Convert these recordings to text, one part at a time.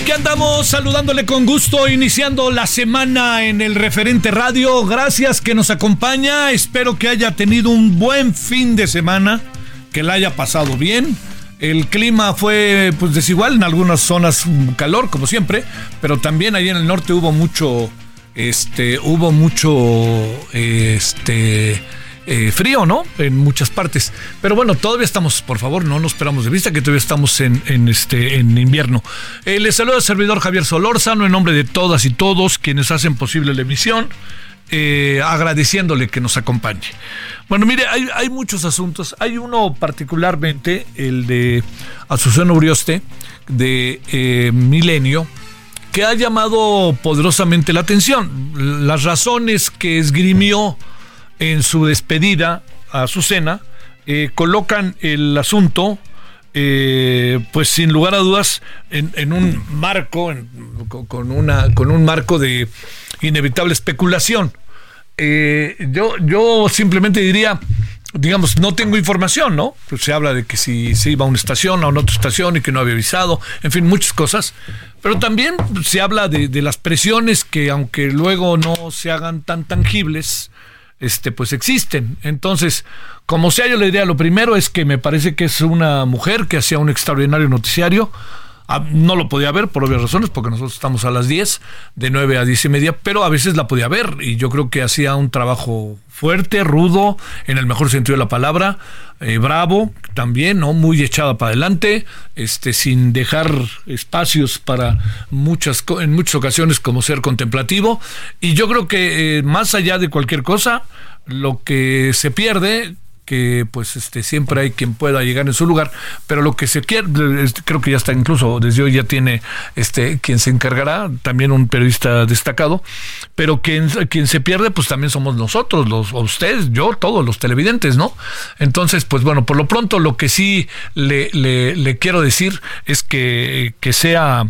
Aquí andamos saludándole con gusto, iniciando la semana en el referente radio. Gracias que nos acompaña. Espero que haya tenido un buen fin de semana, que la haya pasado bien. El clima fue pues desigual, en algunas zonas calor, como siempre, pero también ahí en el norte hubo mucho, este, hubo mucho, este, eh, frío, ¿no? En muchas partes. Pero bueno, todavía estamos, por favor, no nos esperamos de vista que todavía estamos en, en este, en invierno. Eh, les saluda el servidor Javier Solórzano en nombre de todas y todos quienes hacen posible la emisión. eh, agradeciéndole que nos acompañe. Bueno, mire, hay, muchos asuntos. Hay uno particularmente, el de Azucena Urioste, de eh, Milenio, que ha llamado poderosamente la atención. Las razones que esgrimió en su despedida a Azucena eh, colocan el asunto, eh, pues sin lugar a dudas, en, un marco, con, un marco de inevitable especulación. Eh, yo, yo simplemente diría, digamos, no tengo información, ¿no? Pues se habla de que si se iba a una estación, a una otra estación y que no había avisado, en fin, muchas cosas. Pero también se habla de las presiones que, aunque luego no se hagan tan tangibles, este, pues existen. Entonces, como sea, yo le diría, lo primero es que me parece que es una mujer que hacía un extraordinario noticiario. Ah, No lo podía ver por obvias razones, porque nosotros estamos a las 10, de 9 a 10 y media, pero a veces la podía ver y yo creo que hacía un trabajo fuerte, rudo, en el mejor sentido de la palabra, eh, bravo también, ¿no? Muy echada para adelante, este, sin dejar espacios para muchas, en muchas ocasiones como ser contemplativo. Y yo creo que eh, más allá de cualquier cosa, lo que se pierde que pues este siempre hay quien pueda llegar en su lugar, pero lo que se quiere, creo que ya está incluso desde hoy ya tiene este quien se encargará, también un periodista destacado, pero quien, quien se pierde pues también somos nosotros, los ustedes, yo, todos los televidentes, ¿no? Entonces, pues bueno, por lo pronto lo que sí le, le, le quiero decir es que, que sea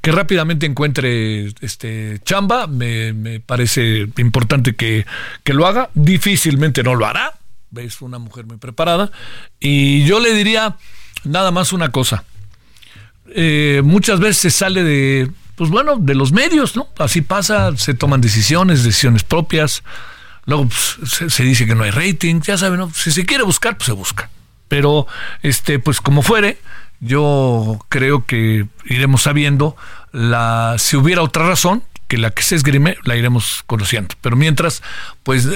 que rápidamente encuentre este chamba, me, me parece importante que, que lo haga, difícilmente no lo hará, es una mujer muy preparada, y yo le diría nada más una cosa, Eh, muchas veces se sale de, pues bueno, de los medios, ¿no? Así pasa, se toman decisiones, decisiones propias, luego pues, se, se dice que no hay rating, ya saben, ¿no? Si se quiere buscar, pues se busca. Pero, este, pues como fuere, yo creo que iremos sabiendo la, si hubiera otra razón que la que se esgrime la iremos conociendo. Pero mientras, pues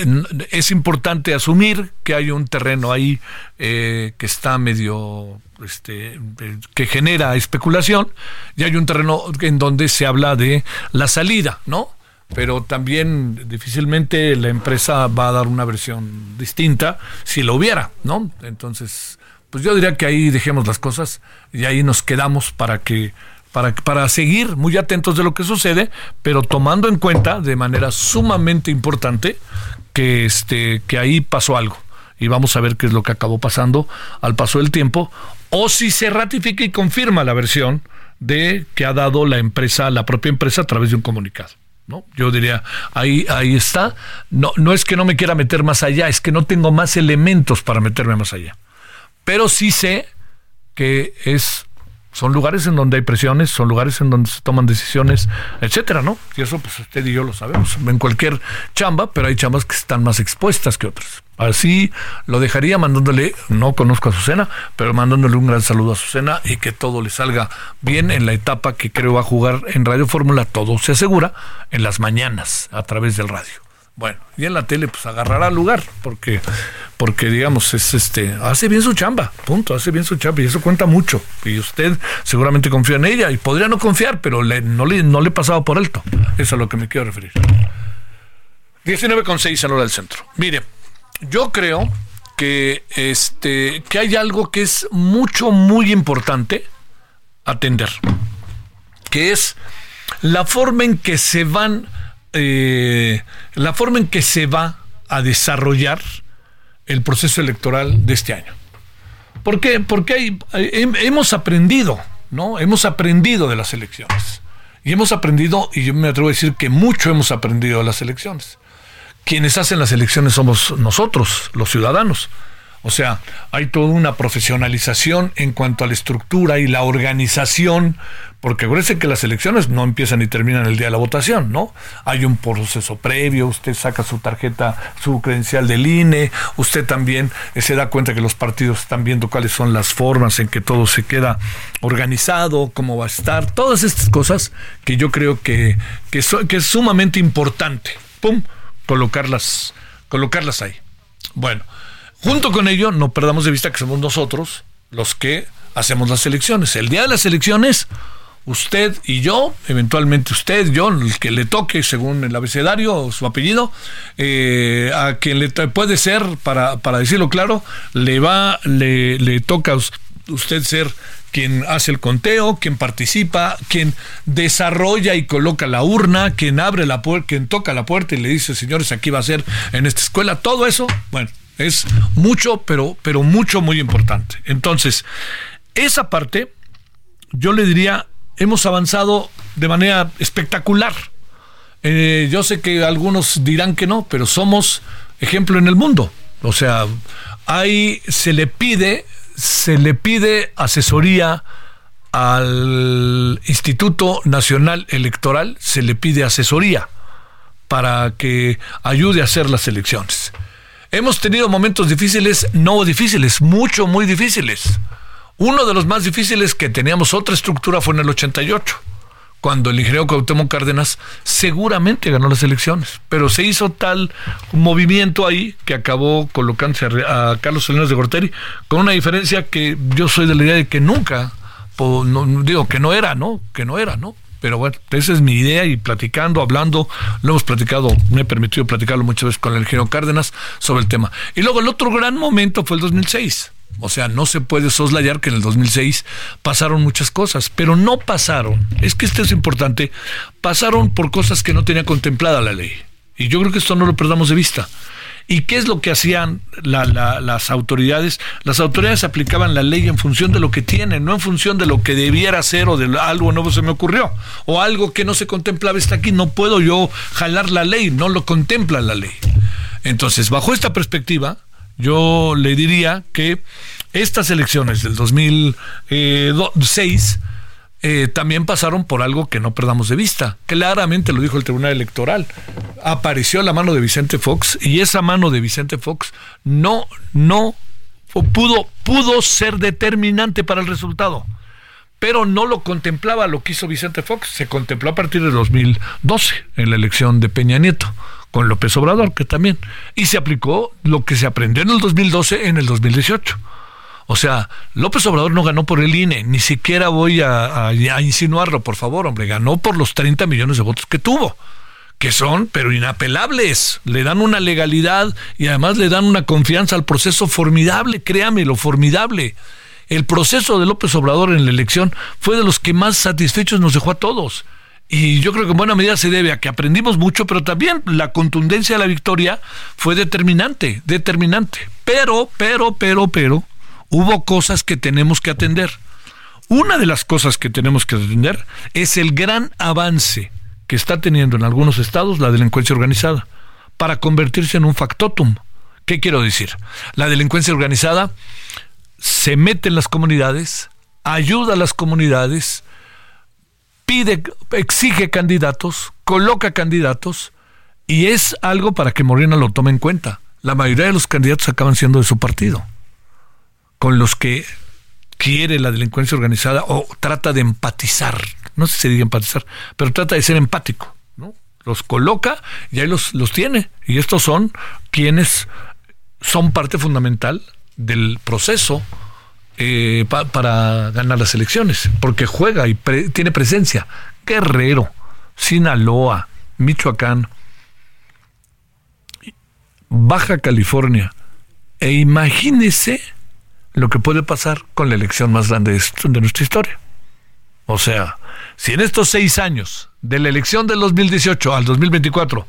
es importante asumir que hay un terreno ahí eh, que está medio, este, eh, que genera especulación y hay un terreno en donde se habla de la salida, ¿no? pero también difícilmente la empresa va a dar una versión distinta si lo hubiera, ¿no? Entonces, pues yo diría que ahí dejemos las cosas. y ahí nos quedamos para que para, para seguir muy atentos de lo que sucede, pero tomando en cuenta de manera sumamente importante que, este, que ahí pasó algo. Y vamos a ver qué es lo que acabó pasando al paso del tiempo, o si se ratifica y confirma la versión de que ha dado la empresa, la propia empresa a través de un comunicado. ¿no? Yo diría, ahí, ahí está. No, no es que no me quiera meter más allá, es que no tengo más elementos para meterme más allá. Pero sí sé que es son lugares en donde hay presiones, son lugares en donde se toman decisiones, etcétera, ¿no? Y eso, pues usted y yo lo sabemos en cualquier chamba, pero hay chambas que están más expuestas que otras. Así lo dejaría mandándole, no conozco a Azucena, pero mandándole un gran saludo a Azucena y que todo le salga bien en la etapa que creo va a jugar en Radio Fórmula, todo se asegura, en las mañanas, a través del radio. Bueno, y en la tele pues agarrará lugar, porque, porque digamos, es este, hace bien su chamba, punto, hace bien su chamba, y eso cuenta mucho. Y usted seguramente confía en ella, y podría no confiar, pero le, no, le, no le he pasado por alto. Eso es a lo que me quiero referir. 19,6 a la hora del centro. Mire, yo creo que este que hay algo que es mucho, muy importante atender, que es la forma en que se van eh, la forma en que se va a desarrollar el proceso electoral de este año. ¿Por qué? Porque hemos aprendido, ¿no? Hemos aprendido de las elecciones. Y hemos aprendido, y yo me atrevo a decir que mucho hemos aprendido de las elecciones. Quienes hacen las elecciones somos nosotros, los ciudadanos. O sea, hay toda una profesionalización en cuanto a la estructura y la organización, porque acuérdense que las elecciones no empiezan y terminan el día de la votación, ¿no? Hay un proceso previo, usted saca su tarjeta, su credencial del INE, usted también eh, se da cuenta que los partidos están viendo cuáles son las formas en que todo se queda organizado, cómo va a estar, todas estas cosas que yo creo que, que, que es sumamente importante, ¡pum!, colocarlas, colocarlas ahí. Bueno. Junto con ello, no perdamos de vista que somos nosotros los que hacemos las elecciones. El día de las elecciones, usted y yo, eventualmente usted, yo, el que le toque según el abecedario o su apellido, eh, a quien le puede ser, para, para decirlo claro, le va, le, le toca a usted ser quien hace el conteo, quien participa, quien desarrolla y coloca la urna, quien abre la puerta, quien toca la puerta y le dice, señores, aquí va a ser en esta escuela, todo eso, bueno, es mucho, pero, pero mucho, muy importante. Entonces, esa parte, yo le diría, hemos avanzado de manera espectacular. Eh, yo sé que algunos dirán que no, pero somos ejemplo en el mundo. O sea, ahí se le pide, se le pide asesoría al Instituto Nacional Electoral, se le pide asesoría para que ayude a hacer las elecciones. Hemos tenido momentos difíciles, no difíciles, mucho, muy difíciles. Uno de los más difíciles que teníamos otra estructura fue en el 88, cuando el ingeniero Cuauhtémoc Cárdenas seguramente ganó las elecciones, pero se hizo tal movimiento ahí que acabó colocándose a, Carlos Salinas de Gorteri con una diferencia que yo soy de la idea de que nunca, digo que no era, ¿no? Que no era, ¿no? Pero bueno, esa es mi idea y platicando, hablando, lo hemos platicado, me he permitido platicarlo muchas veces con el ingeniero Cárdenas sobre el tema. Y luego el otro gran momento fue el 2006. O sea, no se puede soslayar que en el 2006 pasaron muchas cosas, pero no pasaron, es que esto es importante, pasaron por cosas que no tenía contemplada la ley. Y yo creo que esto no lo perdamos de vista. ¿Y qué es lo que hacían las autoridades? Las autoridades aplicaban la ley en función de lo que tienen, no en función de lo que debiera ser o de algo nuevo se me ocurrió, o algo que no se contemplaba está aquí, no puedo yo jalar la ley, no lo contempla la ley. Entonces, bajo esta perspectiva, yo le diría que estas elecciones del 2006 eh, también pasaron por algo que no perdamos de vista. Claramente lo dijo el Tribunal Electoral. Apareció la mano de Vicente Fox y esa mano de Vicente Fox no, no pudo, pudo ser determinante para el resultado. Pero no lo contemplaba lo que hizo Vicente Fox. Se contempló a partir de 2012 en la elección de Peña Nieto con López Obrador, que también. Y se aplicó lo que se aprendió en el 2012 en el 2018. O sea, López Obrador no ganó por el INE, ni siquiera voy a, insinuarlo, por favor, hombre, ganó por los 30 millones de votos que tuvo que son, pero inapelables. Le dan una legalidad y además le dan una confianza al proceso formidable, créame, lo formidable. el proceso de López Obrador en la elección fue de los que más satisfechos nos dejó a todos. Y yo creo que en buena medida se debe a que aprendimos mucho, pero también la contundencia de la victoria fue determinante, determinante. Pero, pero, pero, pero, hubo cosas que tenemos que atender. Una de las cosas que tenemos que atender es el gran avance que está teniendo en algunos estados la delincuencia organizada para convertirse en un factotum. ¿Qué quiero decir? La delincuencia organizada se mete en las comunidades, ayuda a las comunidades, pide, exige candidatos, coloca candidatos y es algo para que Morena lo tome en cuenta. La mayoría de los candidatos acaban siendo de su partido, con los que quiere la delincuencia organizada o trata de empatizar. No sé si se diga empatizar, pero trata de ser empático. ¿no? Los coloca y ahí los, los tiene. Y estos son quienes son parte fundamental del proceso eh, para ganar las elecciones, porque juega y tiene presencia. Guerrero, Sinaloa, Michoacán, Baja California. E imagínese lo que puede pasar con la elección más grande de nuestra historia. O sea, si en estos seis años, de la elección del 2018 al 2024,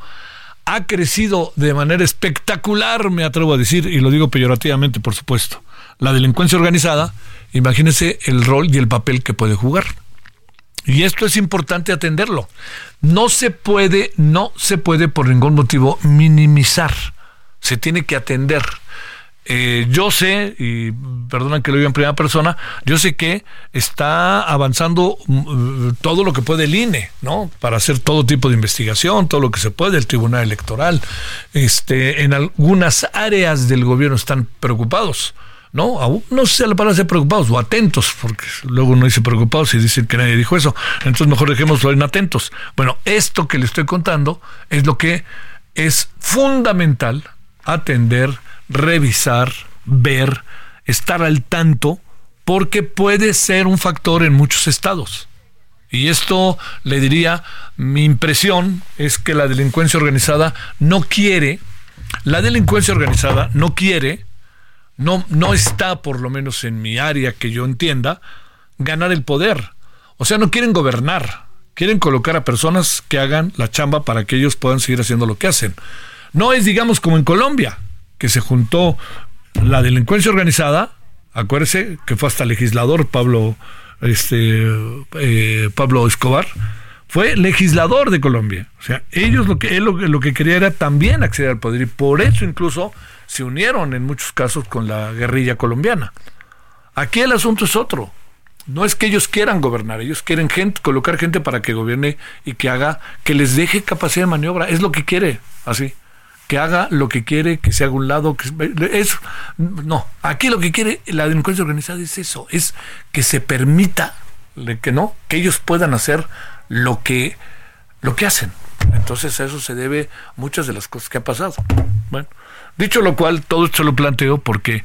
ha crecido de manera espectacular, me atrevo a decir, y lo digo peyorativamente, por supuesto, la delincuencia organizada, imagínense el rol y el papel que puede jugar. Y esto es importante atenderlo. No se puede, no se puede por ningún motivo minimizar. Se tiene que atender. Eh, yo sé, y perdonan que lo diga en primera persona, yo sé que está avanzando mm, todo lo que puede el INE, ¿no? Para hacer todo tipo de investigación, todo lo que se puede, el Tribunal Electoral. Este, en algunas áreas del gobierno están preocupados. ¿no? No sé la palabra ser preocupados o atentos, porque luego no dice preocupados y dicen que nadie dijo eso. Entonces mejor dejémoslo en atentos. Bueno, esto que le estoy contando es lo que es fundamental atender revisar, ver, estar al tanto, porque puede ser un factor en muchos estados. Y esto le diría, mi impresión es que la delincuencia organizada no quiere, la delincuencia organizada no quiere, no, no está por lo menos en mi área que yo entienda, ganar el poder. O sea, no quieren gobernar, quieren colocar a personas que hagan la chamba para que ellos puedan seguir haciendo lo que hacen. No es, digamos, como en Colombia, que se juntó la delincuencia organizada, acuérdese que fue hasta legislador Pablo, este, eh, Pablo Escobar, fue legislador de Colombia. O sea, ellos lo que él lo, lo, que quería era también acceder al poder y por eso incluso se unieron en muchos casos con la guerrilla colombiana. Aquí el asunto es otro. No es que ellos quieran gobernar, ellos quieren gente, colocar gente para que gobierne y que haga, que les deje capacidad de maniobra. Es lo que quiere, así que haga lo que quiere, que se haga un lado, que es no, aquí lo que quiere la delincuencia organizada es eso, es que se permita que no, que ellos puedan hacer lo que lo que hacen. Entonces a eso se debe muchas de las cosas que ha pasado. Bueno, dicho lo cual, todo esto lo planteo porque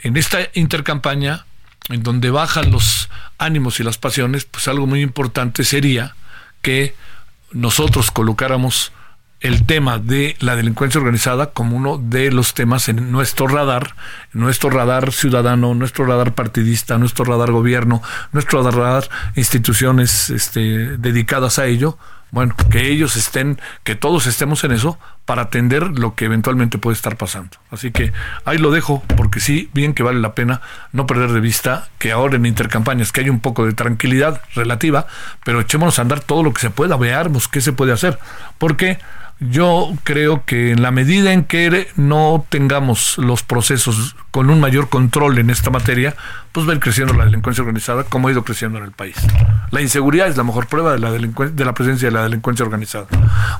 en esta intercampaña en donde bajan los ánimos y las pasiones, pues algo muy importante sería que nosotros colocáramos el tema de la delincuencia organizada como uno de los temas en nuestro radar, nuestro radar ciudadano, nuestro radar partidista, nuestro radar gobierno, nuestro radar instituciones este, dedicadas a ello, bueno, que ellos estén, que todos estemos en eso para atender lo que eventualmente puede estar pasando. Así que ahí lo dejo, porque sí, bien que vale la pena no perder de vista que ahora en intercampañas que hay un poco de tranquilidad relativa, pero echémonos a andar todo lo que se pueda, veamos qué se puede hacer, porque yo creo que en la medida en que no tengamos los procesos con un mayor control en esta materia, pues va a ir creciendo la delincuencia organizada como ha ido creciendo en el país. La inseguridad es la mejor prueba de la, de la presencia de la delincuencia organizada.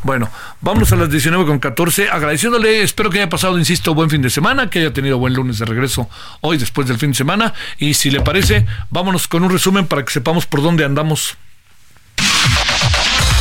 Bueno, vamos a las 19 con 14, agradeciéndole, espero que haya pasado, insisto, buen fin de semana, que haya tenido buen lunes de regreso hoy después del fin de semana y si le parece, vámonos con un resumen para que sepamos por dónde andamos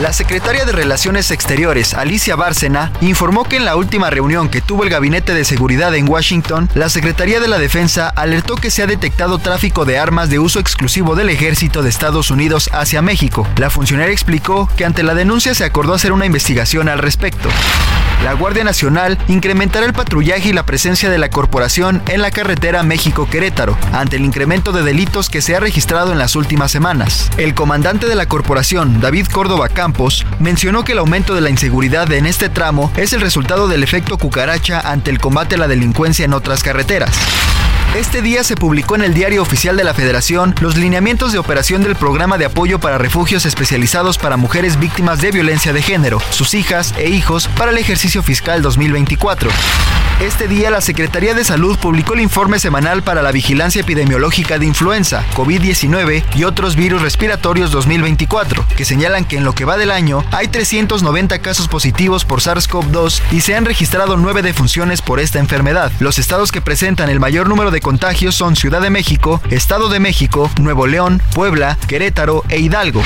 La secretaria de Relaciones Exteriores, Alicia Bárcena, informó que en la última reunión que tuvo el Gabinete de Seguridad en Washington, la Secretaría de la Defensa alertó que se ha detectado tráfico de armas de uso exclusivo del ejército de Estados Unidos hacia México. La funcionaria explicó que ante la denuncia se acordó hacer una investigación al respecto. La Guardia Nacional incrementará el patrullaje y la presencia de la corporación en la carretera México-Querétaro, ante el incremento de delitos que se ha registrado en las últimas semanas. El comandante de la corporación, David Córdoba Campos, mencionó que el aumento de la inseguridad en este tramo es el resultado del efecto cucaracha ante el combate a la delincuencia en otras carreteras. Este día se publicó en el Diario Oficial de la Federación los lineamientos de operación del programa de apoyo para refugios especializados para mujeres víctimas de violencia de género, sus hijas e hijos para el ejercicio fiscal 2024. Este día la Secretaría de Salud publicó el informe semanal para la vigilancia epidemiológica de influenza, COVID-19 y otros virus respiratorios 2024, que señalan que en lo que va del año hay 390 casos positivos por SARS-CoV-2 y se han registrado nueve defunciones por esta enfermedad. Los estados que presentan el mayor número de contagios son Ciudad de México, Estado de México, Nuevo León, Puebla, Querétaro e Hidalgo.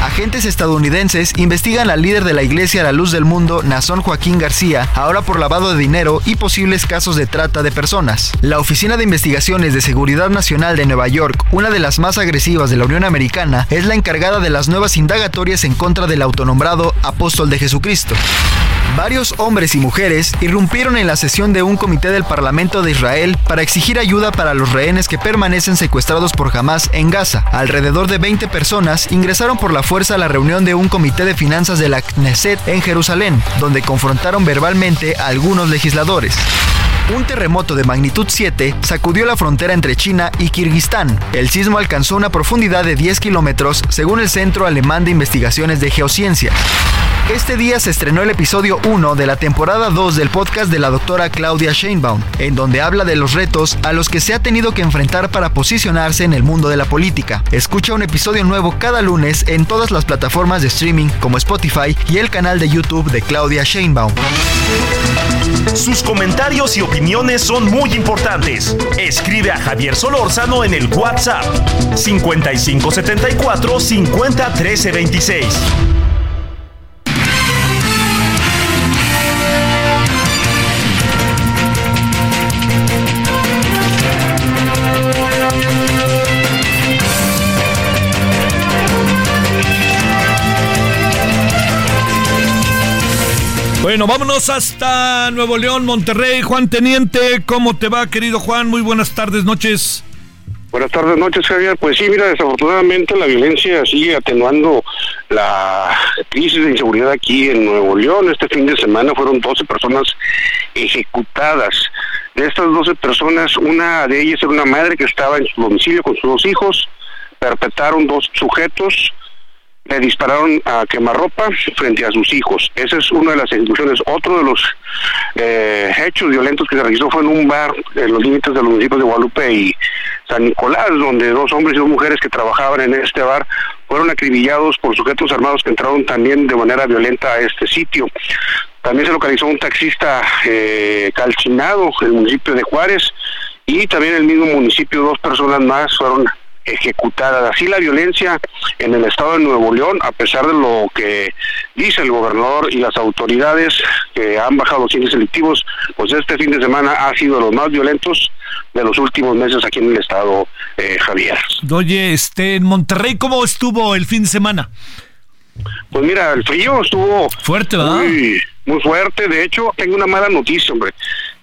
Agentes estadounidenses investigan al líder de la Iglesia La Luz del Mundo, Nazón Joaquín García, ahora por lavado de dinero y posibles casos de trata de personas. La Oficina de Investigaciones de Seguridad Nacional de Nueva York, una de las más agresivas de la Unión Americana, es la encargada de las nuevas indagatorias en contra del autonombrado Apóstol de Jesucristo. Varios hombres y mujeres irrumpieron en la sesión de un comité del Parlamento de Israel para exigir ayuda para los rehenes que permanecen secuestrados por Hamas en Gaza. Alrededor de 20 personas ingresaron por la fuerza a la reunión de un comité de finanzas de la Knesset en Jerusalén, donde confrontaron verbalmente a algunos legisladores. Un terremoto de magnitud 7 sacudió la frontera entre China y Kirguistán. El sismo alcanzó una profundidad de 10 kilómetros, según el Centro Alemán de Investigaciones de Geociencia. Este día se estrenó el episodio 1 de la temporada 2 del podcast de la doctora Claudia Sheinbaum, en donde habla de los retos a los que se ha tenido que enfrentar para posicionarse en el mundo de la política. Escucha un episodio nuevo cada lunes en todas las plataformas de streaming como Spotify y el canal de YouTube de Claudia Sheinbaum. Sus comentarios y opiniones son muy importantes. Escribe a Javier Solórzano en el WhatsApp 5574 50 13 26. Bueno, vámonos hasta Nuevo León, Monterrey. Juan Teniente, ¿cómo te va, querido Juan? Muy buenas tardes, noches. Buenas tardes, noches, Javier. Pues sí, mira, desafortunadamente la violencia sigue atenuando la crisis de inseguridad aquí en Nuevo León. Este fin de semana fueron 12 personas ejecutadas. De estas 12 personas, una de ellas era una madre que estaba en su domicilio con sus dos hijos. Perpetraron dos sujetos le dispararon a quemarropa frente a sus hijos. Esa es una de las ejecuciones. Otro de los eh, hechos violentos que se registró fue en un bar en los límites de los municipios de Guadalupe y San Nicolás, donde dos hombres y dos mujeres que trabajaban en este bar fueron acribillados por sujetos armados que entraron también de manera violenta a este sitio. También se localizó un taxista eh, calcinado en el municipio de Juárez y también en el mismo municipio dos personas más fueron ejecutadas. Así la violencia en el estado de Nuevo León, a pesar de lo que dice el gobernador y las autoridades que han bajado los índices delictivos, pues este fin de semana ha sido de los más violentos de los últimos meses aquí en el estado, eh, Javier. Oye, este, en Monterrey, ¿cómo estuvo el fin de semana? Pues mira, el frío estuvo fuerte, ¿verdad? Muy, muy fuerte. De hecho, tengo una mala noticia, hombre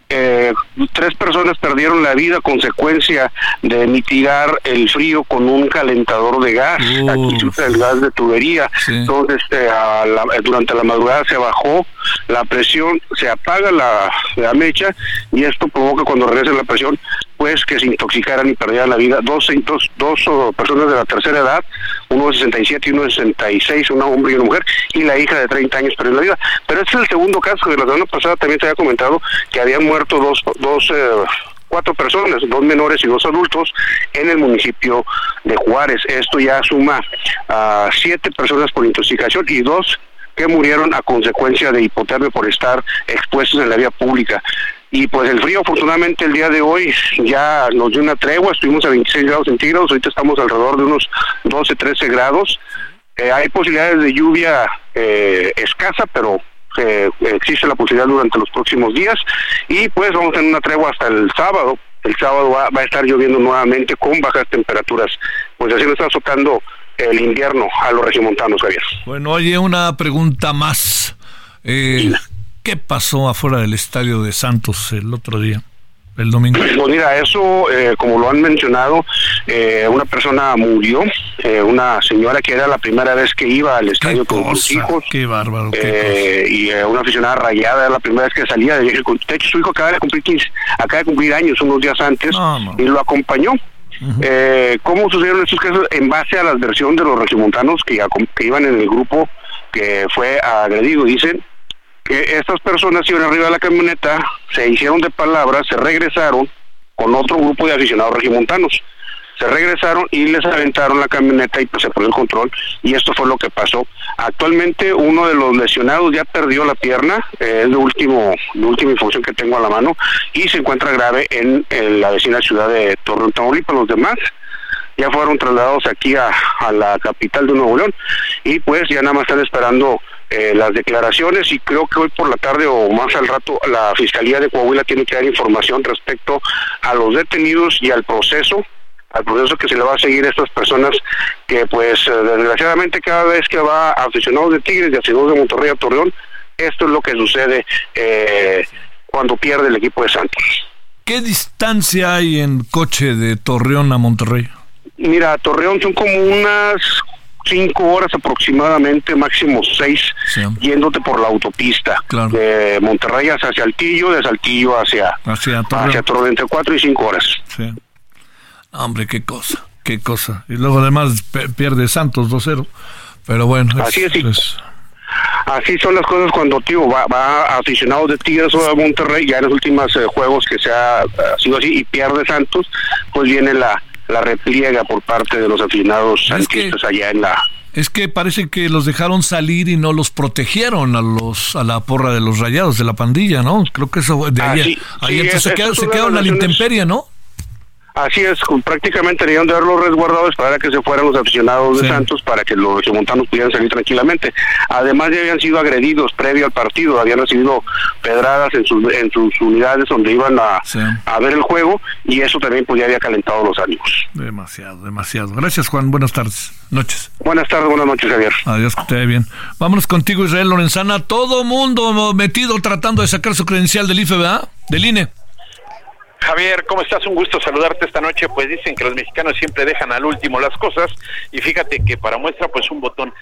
eh, tres personas perdieron la vida a consecuencia de mitigar el frío con un calentador de gas. Aquí se usa el gas de tubería. Entonces, este, durante la madrugada se bajó la presión, se apaga la, la mecha y esto provoca cuando regresa la presión pues que se intoxicaran y perdieran la vida dos, dos, dos personas de la tercera edad, uno de 67 y uno de 66, un hombre y una mujer, y la hija de 30 años perdió la vida. Pero este es el segundo caso, de la semana pasada también se había comentado que habían muerto dos, dos eh, cuatro personas, dos menores y dos adultos, en el municipio de Juárez. Esto ya suma a siete personas por intoxicación y dos que murieron a consecuencia de hipotermia por estar expuestos en la vía pública. Y pues el frío, afortunadamente, el día de hoy ya nos dio una tregua, estuvimos a 26 grados centígrados, ahorita estamos alrededor de unos 12, 13 grados. Eh, hay posibilidades de lluvia eh, escasa, pero eh, existe la posibilidad durante los próximos días y pues vamos a tener una tregua hasta el sábado. El sábado va, a estar lloviendo nuevamente con bajas temperaturas. Pues así nos está azotando el invierno a los regiomontanos, Javier. Bueno, oye, una pregunta más. Eh, ¿Qué pasó afuera del estadio de Santos el otro día? el domingo? Pues mira, eso, eh, como lo han mencionado, eh, una persona murió, eh, una señora que era la primera vez que iba al estadio con sus hijos. Qué bárbaro. Qué y una aficionada rayada, era la primera vez que salía. De hecho, su hijo acaba de cumplir 15, acaba de cumplir años unos días antes y lo acompañó. ¿Cómo sucedieron estos casos? En base a la versión de los regimontanos que, que iban en el grupo que fue agredido, dicen que estas personas iban arriba de la camioneta, se hicieron de palabras, se regresaron con otro grupo de aficionados regimontanos. Se regresaron y les aventaron la camioneta y pues se perdió el control y esto fue lo que pasó. Actualmente uno de los lesionados ya perdió la pierna, eh, es de último, de última información que tengo a la mano y se encuentra grave en, la vecina ciudad de Torreón, Tamaulipas. Los demás ya fueron trasladados aquí a, a la capital de Nuevo León y pues ya nada más están esperando eh, las declaraciones y creo que hoy por la tarde o más al rato la Fiscalía de Coahuila tiene que dar información respecto a los detenidos y al proceso al proceso que se le va a seguir a estas personas que pues eh, desgraciadamente cada vez que va aficionados de Tigres y aficionados de Monterrey a Torreón, esto es lo que sucede eh, cuando pierde el equipo de Santos. ¿Qué distancia hay en coche de Torreón a Monterrey? Mira, Torreón son como unas cinco horas aproximadamente, máximo seis, yéndote por la autopista de Monterrey hacia Saltillo, de Saltillo hacia, hacia, Torreón. entre cuatro y cinco horas. Sí. Hombre, qué cosa, qué cosa. Y luego además pierde Santos 2-0. Pero bueno, así es. Así son las cosas cuando tío va, va aficionado de Tigres o de Monterrey, ya en los últimos eh, juegos que se ha, sido así y pierde Santos, pues viene la, la repliega por parte de los aficionados santistas allá en la es que parece que los dejaron salir y no los protegieron a los a la porra de los rayados de la pandilla, ¿no? Creo que eso de ahí, entonces se, quedaron, se quedaron a la intemperie, ¿no? Así es, prácticamente tenían de haberlos resguardados para que se fueran los aficionados de Santos para que los montanos pudieran salir tranquilamente. Además ya habían sido agredidos previo al partido, habían recibido pedradas en sus, en sus unidades donde iban a, a ver el juego y eso también pues, ya había calentado los ánimos. Demasiado, demasiado. Gracias Juan, buenas tardes, noches. Buenas tardes, buenas noches Javier. Adiós, que te bien. Vámonos contigo Israel Lorenzana, todo mundo metido tratando de sacar su credencial del IFE, ¿verdad? Del INE. Javier, ¿cómo estás? Un gusto saludarte esta noche. Pues dicen que los mexicanos siempre dejan al último las cosas y fíjate que para muestra pues un botón,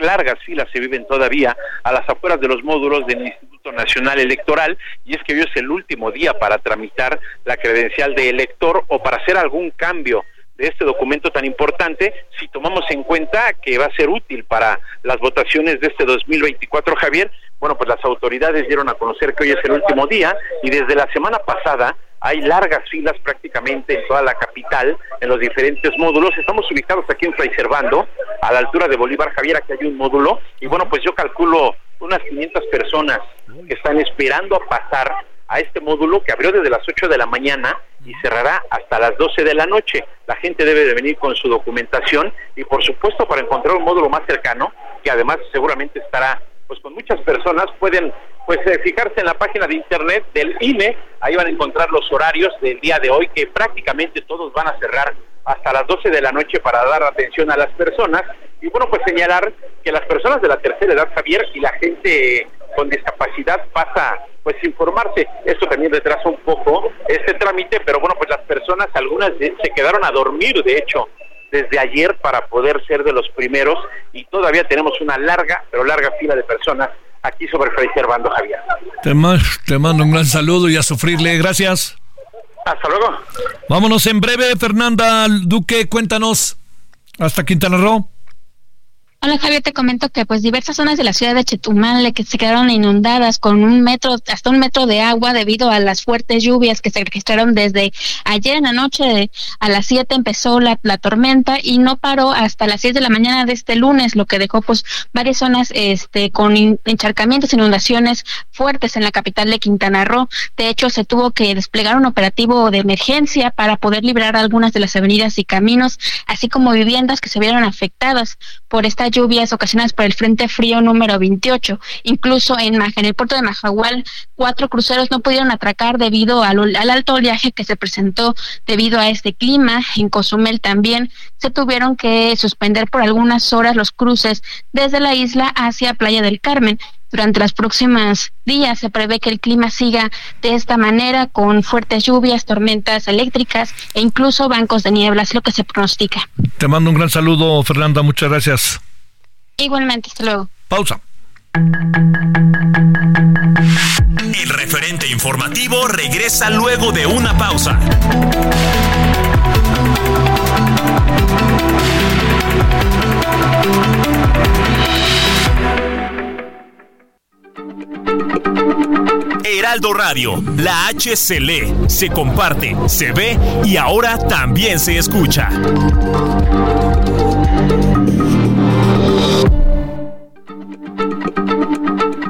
largas filas se viven todavía a las afueras de los módulos del Instituto Nacional Electoral y es que hoy es el último día para tramitar la credencial de elector o para hacer algún cambio de este documento tan importante si tomamos en cuenta que va a ser útil para las votaciones de este 2024, Javier. Bueno, pues las autoridades dieron a conocer que hoy es el último día y desde la semana pasada hay largas filas prácticamente en toda la capital, en los diferentes módulos. Estamos ubicados aquí en Fray Servando, a la altura de Bolívar Javier, aquí hay un módulo. Y bueno, pues yo calculo unas 500 personas que están esperando a pasar a este módulo que abrió desde las 8 de la mañana y cerrará hasta las 12 de la noche. La gente debe de venir con su documentación y por supuesto para encontrar un módulo más cercano, que además seguramente estará pues con muchas personas, pueden pues eh, fijarse en la página de internet del INE, ahí van a encontrar los horarios del día de hoy, que prácticamente todos van a cerrar hasta las 12 de la noche para dar atención a las personas. Y bueno, pues señalar que las personas de la tercera edad, Javier, y la gente con discapacidad pasa pues informarse. Esto también retrasa un poco este trámite, pero bueno, pues las personas, algunas se quedaron a dormir, de hecho, desde ayer para poder ser de los primeros y todavía tenemos una larga, pero larga fila de personas aquí sobre Fray Servando Javier. Te, te mando un gran saludo y a sufrirle. Gracias. Hasta luego. Vámonos en breve, Fernanda Duque, cuéntanos. Hasta Quintana Roo. Hola Javier, te comento que pues diversas zonas de la ciudad de Chetumal que se quedaron inundadas con un metro, hasta un metro de agua debido a las fuertes lluvias que se registraron desde ayer en la noche a las 7 empezó la, la tormenta y no paró hasta las 6 de la mañana de este lunes, lo que dejó pues varias zonas este con encharcamientos, inundaciones fuertes en la capital de Quintana Roo. De hecho, se tuvo que desplegar un operativo de emergencia para poder liberar algunas de las avenidas y caminos, así como viviendas que se vieron afectadas por esta las lluvias ocasionadas por el Frente Frío número 28. Incluso en, el puerto de Majahual, cuatro cruceros no pudieron atracar debido al, al alto oleaje que se presentó debido a este clima. En Cozumel también se tuvieron que suspender por algunas horas los cruces desde la isla hacia Playa del Carmen. Durante los próximos días se prevé que el clima siga de esta manera con fuertes lluvias, tormentas eléctricas e incluso bancos de niebla, es lo que se pronostica. Te mando un gran saludo, Fernanda, muchas gracias. Igualmente, hasta luego. Pausa. El referente informativo regresa luego de una pausa. Heraldo Radio, la H se lee, se comparte, se ve y ahora también se escucha.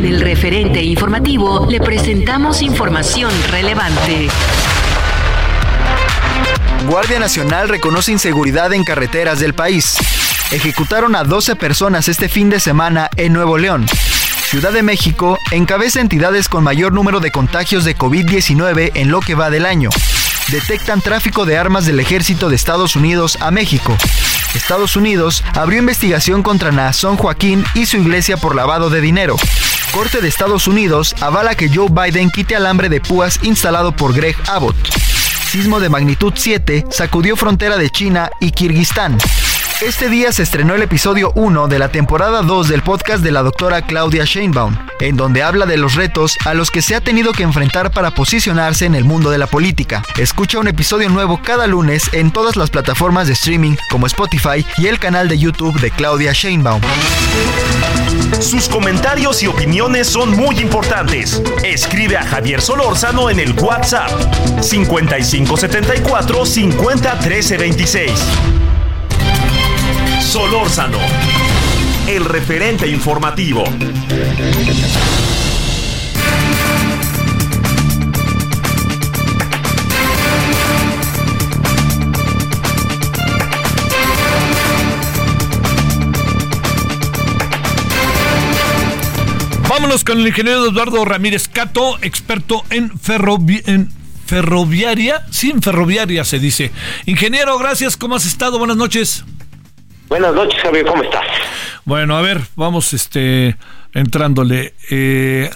En el referente informativo le presentamos información relevante. Guardia Nacional reconoce inseguridad en carreteras del país. Ejecutaron a 12 personas este fin de semana en Nuevo León. Ciudad de México encabeza entidades con mayor número de contagios de COVID-19 en lo que va del año. Detectan tráfico de armas del ejército de Estados Unidos a México. Estados Unidos abrió investigación contra Naasón Joaquín y su iglesia por lavado de dinero. Corte de Estados Unidos avala que Joe Biden quite alambre de púas instalado por Greg Abbott. Sismo de magnitud 7 sacudió frontera de China y Kirguistán. Este día se estrenó el episodio 1 de la temporada 2 del podcast de la doctora Claudia Sheinbaum, en donde habla de los retos a los que se ha tenido que enfrentar para posicionarse en el mundo de la política. Escucha un episodio nuevo cada lunes en todas las plataformas de streaming como Spotify y el canal de YouTube de Claudia Sheinbaum. Sus comentarios y opiniones son muy importantes. Escribe a Javier Solórzano en el WhatsApp 5574 50 13 26. Solórzano, el referente informativo. Vámonos con el ingeniero Eduardo Ramírez Cato, experto en, ferrovi en ferroviaria. Sí, en ferroviaria se dice. Ingeniero, gracias. ¿Cómo has estado? Buenas noches. Buenas noches, Javier, ¿cómo estás? Bueno, a ver, vamos este entrándole. Eh,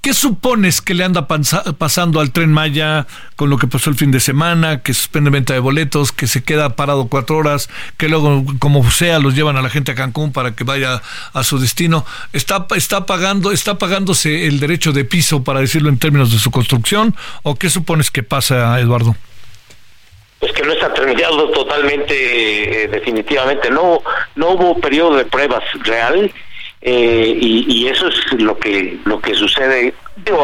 ¿Qué supones que le anda pasando al tren Maya con lo que pasó el fin de semana, que suspende venta de boletos, que se queda parado cuatro horas, que luego, como sea, los llevan a la gente a Cancún para que vaya a su destino? ¿Está, está, pagando, ¿Está pagándose el derecho de piso, para decirlo en términos de su construcción? ¿O qué supones que pasa, Eduardo? Pues que no está terminado totalmente, eh, definitivamente. No, no hubo periodo de pruebas real eh, y, eso es lo que lo que sucede.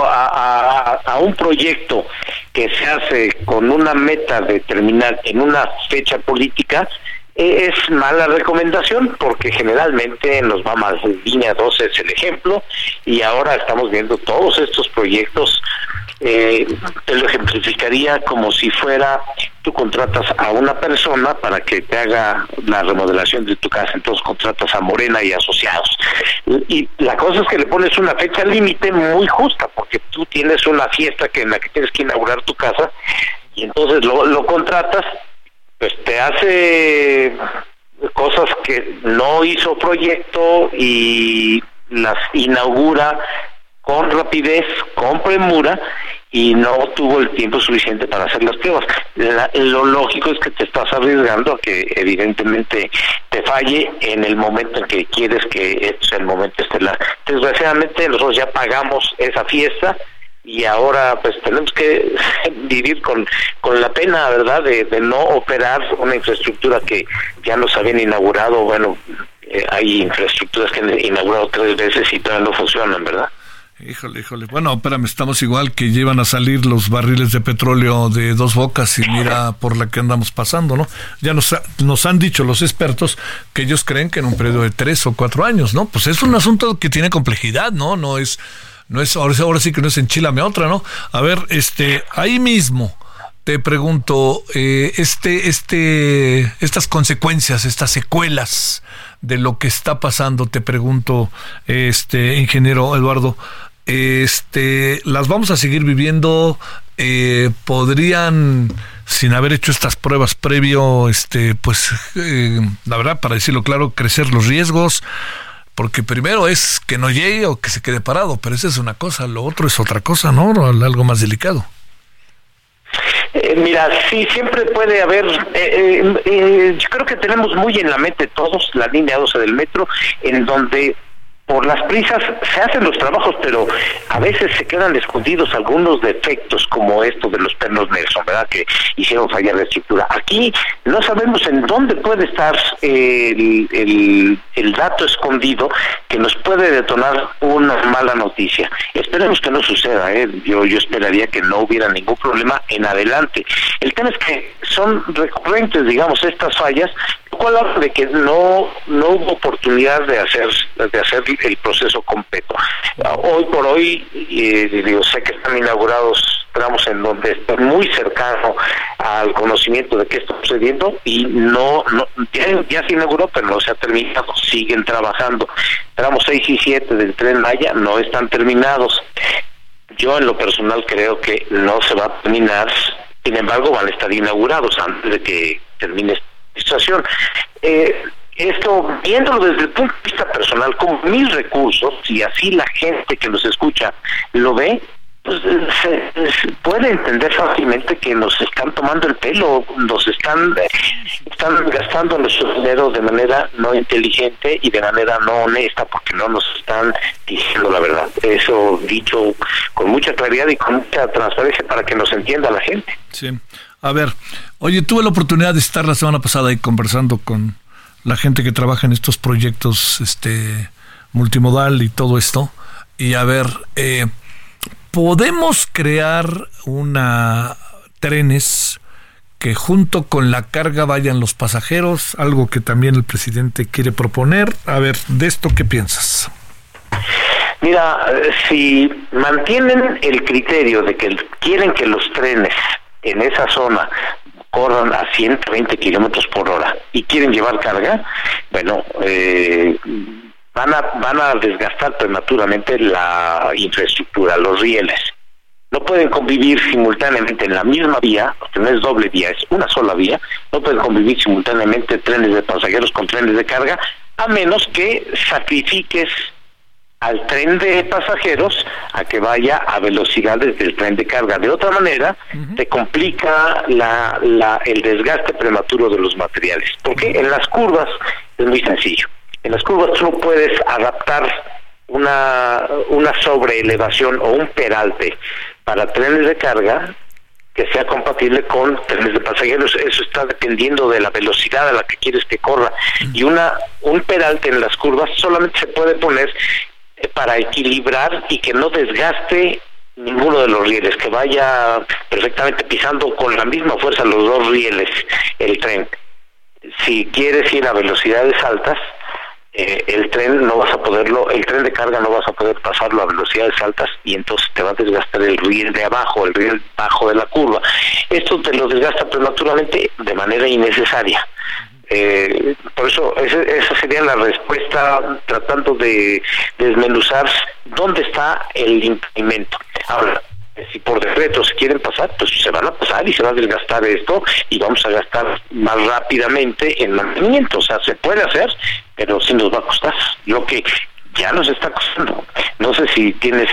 a, a, un proyecto que se hace con una meta de terminar en una fecha política, e, es mala recomendación porque generalmente en los Mamas Línea 12 es el ejemplo y ahora estamos viendo todos estos proyectos eh, te lo ejemplificaría como si fuera tú contratas a una persona para que te haga la remodelación de tu casa, entonces contratas a Morena y asociados. Y la cosa es que le pones una fecha límite muy justa, porque tú tienes una fiesta que en la que tienes que inaugurar tu casa y entonces lo, lo contratas, pues te hace cosas que no hizo proyecto y las inaugura con rapidez, con premura y no tuvo el tiempo suficiente para hacer las pruebas. lo lógico es que te estás arriesgando a que evidentemente te falle en el momento en que quieres que este sea el momento estelar. Desgraciadamente nosotros ya pagamos esa fiesta y ahora pues tenemos que vivir con, con la pena, ¿verdad?, de, de no operar una infraestructura que ya nos habían inaugurado, bueno, eh, hay infraestructuras que han inaugurado tres veces y todavía no funcionan, ¿verdad? Híjole, híjole. Bueno, espérame, estamos igual que llevan a salir los barriles de petróleo de dos bocas y mira por la que andamos pasando, ¿no? Ya nos, nos han dicho los expertos que ellos creen que en un periodo de tres o cuatro años, ¿no? Pues es un asunto que tiene complejidad, ¿no? No es, no es, ahora, ahora sí que no es enchilame otra, ¿no? A ver, este, ahí mismo te pregunto, eh, este, este, estas consecuencias, estas secuelas de lo que está pasando, te pregunto, este, ingeniero Eduardo, este, las vamos a seguir viviendo, eh, podrían, sin haber hecho estas pruebas previo, este, pues, eh, la verdad, para decirlo claro, crecer los riesgos, porque primero es que no llegue o que se quede parado, pero esa es una cosa, lo otro es otra cosa, ¿no? Algo más delicado. Eh, mira, sí, siempre puede haber, yo creo que tenemos muy en la mente todos la línea 12 del metro, en donde por las prisas se hacen los trabajos, pero a veces se quedan escondidos algunos defectos como esto de los pernos Nelson, ¿verdad? Que hicieron fallar la estructura. Aquí no sabemos en dónde puede estar el, el, dato escondido que nos puede detonar una mala noticia. Esperemos que no suceda, ¿eh? Yo, yo esperaría que no hubiera ningún problema en adelante. El tema es que son recurrentes, digamos, estas fallas, lo cual habla de que no, no hubo oportunidad de hacer, de hacer el proceso completo. Hoy por hoy, eh, sé que están inaugurados tramos en donde estoy muy cercano al conocimiento de qué está sucediendo y no, no ya, se inauguró, pero no se ha terminado, siguen trabajando. Tramos 6 y 7 del tren Maya no están terminados. Yo en lo personal creo que no se va a terminar, sin embargo van a estar inaugurados antes de que termine esta situación. Eh, esto, viéndolo desde el punto de vista personal, con mis recursos, y así la gente que nos escucha lo ve, pues se, puede entender fácilmente que nos están tomando el pelo, nos están, están gastando nuestro dinero de manera no inteligente y de manera no honesta, porque no nos están diciendo la verdad. Eso dicho con mucha claridad y con mucha transparencia para que nos entienda la gente. Sí. A ver, oye, tuve la oportunidad de estar la semana pasada ahí conversando con la gente que trabaja en estos proyectos este multimodal y todo esto y a ver eh, podemos crear una trenes que junto con la carga vayan los pasajeros algo que también el presidente quiere proponer. A ver de esto qué piensas Mira, si mantienen el criterio de que quieren que los trenes en esa zona corran a 120 kilómetros por hora y quieren llevar carga, bueno, eh, van, a, van a desgastar prematuramente la infraestructura, los rieles. No pueden convivir simultáneamente en la misma vía, porque no es doble vía, es una sola vía, no pueden convivir simultáneamente trenes de pasajeros con trenes de carga, a menos que sacrifiques al tren de pasajeros a que vaya a velocidades del tren de carga. De otra manera, se complica la, la, el desgaste prematuro de los materiales. Porque en las curvas es muy sencillo. En las curvas tú puedes adaptar una, una sobreelevación o un peralte para trenes de carga que sea compatible con trenes de pasajeros. Eso está dependiendo de la velocidad a la que quieres que corra. Y una un peralte en las curvas solamente se puede poner para equilibrar y que no desgaste ninguno de los rieles, que vaya perfectamente pisando con la misma fuerza los dos rieles el tren. Si quieres ir a velocidades altas, eh, el tren no vas a poderlo, el tren de carga no vas a poder pasarlo a velocidades altas y entonces te va a desgastar el riel de abajo, el riel bajo de la curva. Esto te lo desgasta prematuramente de manera innecesaria. Eh, por eso esa sería la respuesta tratando de desmenuzar dónde está el impedimento. Ahora, si por decreto se quieren pasar, pues se van a pasar y se va a desgastar esto y vamos a gastar más rápidamente en mantenimiento. O sea, se puede hacer, pero sí nos va a costar. Lo que ya nos está costando. No sé si tienes,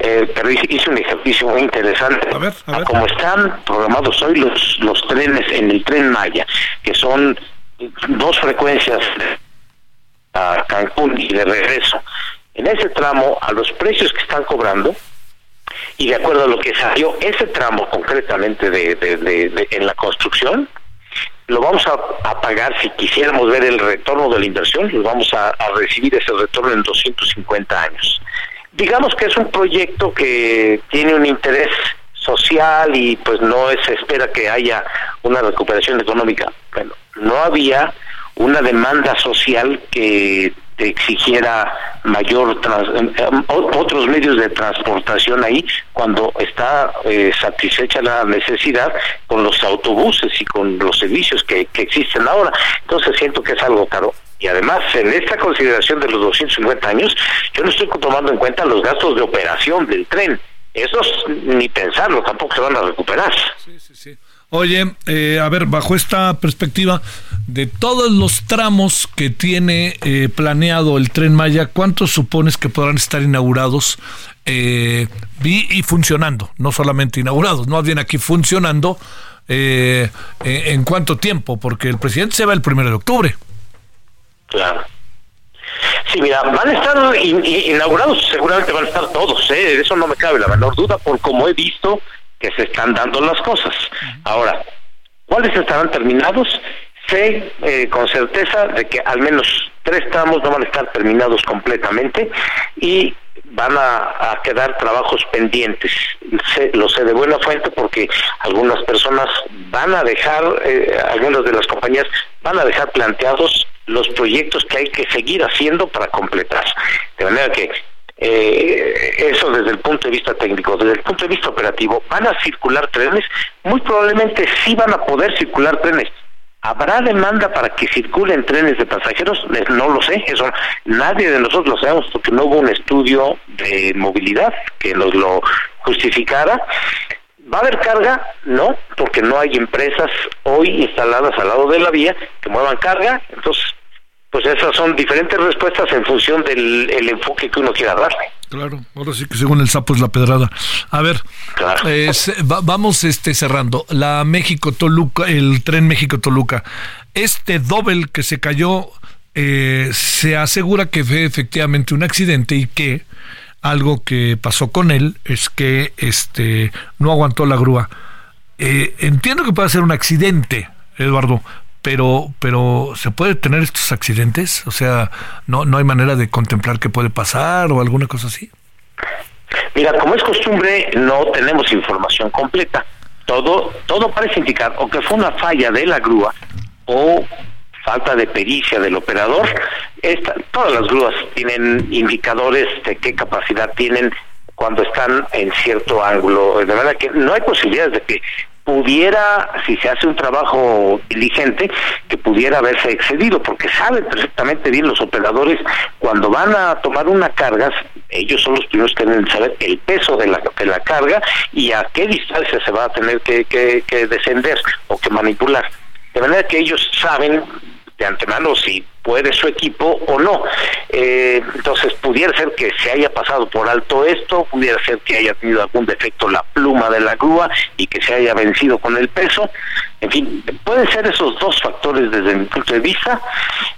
eh, pero hice un ejercicio muy interesante. A ver, a ver. Como están programados hoy los, los trenes en el tren Maya, que son dos frecuencias a Cancún y de regreso. En ese tramo, a los precios que están cobrando, y de acuerdo a lo que salió ese tramo concretamente de, en la construcción, lo vamos a, pagar si quisiéramos ver el retorno de la inversión, lo vamos a, recibir ese retorno en 250 años. Digamos que es un proyecto que tiene un interés social y pues no se espera que haya una recuperación económica. Bueno, no había una demanda social que exigiera mayor eh, otros medios de transportación ahí cuando está eh, satisfecha la necesidad con los autobuses y con los servicios que, que existen ahora. Entonces siento que es algo caro. Y además, en esta consideración de los 250 años, yo no estoy tomando en cuenta los gastos de operación del tren. Esos ni pensarlo, tampoco se van a recuperar. Sí, sí, sí. Oye, eh, a ver, bajo esta perspectiva, de todos los tramos que tiene eh, planeado el tren Maya, ¿cuántos supones que podrán estar inaugurados eh, y funcionando? No solamente inaugurados, no bien aquí funcionando. ¿En cuánto tiempo? Porque el presidente se va el primero de octubre. Claro. Sí, mira, van a estar inaugurados, seguramente van a estar todos, ¿eh? eso no me cabe la menor duda, por como he visto que se están dando las cosas. Ahora, ¿cuáles estarán terminados? Sé eh, con certeza de que al menos tres tramos no van a estar terminados completamente y van a, quedar trabajos pendientes. lo sé de buena fuente porque algunas personas van a dejar, eh, algunas de las compañías van a dejar planteados los proyectos que hay que seguir haciendo para completar. De manera que eh, eso desde el punto de vista técnico, desde el punto de vista operativo, ¿van a circular trenes? Muy probablemente sí van a poder circular trenes. ¿Habrá demanda para que circulen trenes de pasajeros? No lo sé, eso nadie de nosotros lo sabemos porque no hubo un estudio de movilidad que nos lo justificara. ¿Va a haber carga? No, porque no hay empresas hoy instaladas al lado de la vía que muevan carga, entonces pues esas son diferentes respuestas en función del enfoque que uno quiera darle. Claro, ahora sí que según el sapo es la pedrada. A ver, vamos este cerrando. La México Toluca, el tren México Toluca, este doble que se cayó, eh, se asegura que fue efectivamente un accidente y que algo que pasó con él es que este no aguantó la grúa. Eh, entiendo que puede ser un accidente, Eduardo, pero pero se puede tener estos accidentes o sea no no hay manera de contemplar qué puede pasar o alguna cosa así mira como es costumbre no tenemos información completa. Todo todo parece indicar o que fue una falla de la grúa o falta de pericia del operador. Esta, todas las grúas tienen indicadores de qué capacidad tienen cuando están en cierto ángulo. De verdad que no hay posibilidades de que pudiera, si se hace un trabajo diligente, que pudiera haberse excedido, porque saben perfectamente bien los operadores cuando van a tomar una carga, ellos son los primeros que deben saber el peso de la, de la carga y a qué distancia se va a tener que, que, que descender o que manipular. De manera que ellos saben de antemano si puede su equipo o no. Eh, entonces pudiera ser que se haya pasado por alto esto, pudiera ser que haya tenido algún defecto la pluma de la grúa y que se haya vencido con el peso. En fin, pueden ser esos dos factores desde mi punto de vista.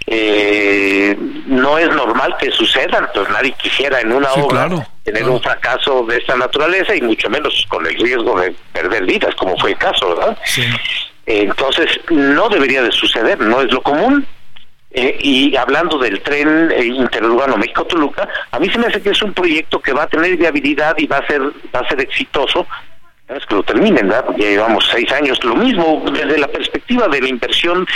Eh, no es normal que sucedan, pues nadie quisiera en una obra tener un fracaso de esta naturaleza y mucho menos con el riesgo de perder vidas, como fue el caso, ¿verdad? Sí. Entonces, no debería de suceder, no es lo común. Eh, y hablando del tren eh, interurbano México-Toluca, a mí se me hace que es un proyecto que va a tener viabilidad y va a ser va a ser exitoso. Es que lo terminen, ¿verdad? Ya llevamos seis años. Lo mismo desde la perspectiva de la inversión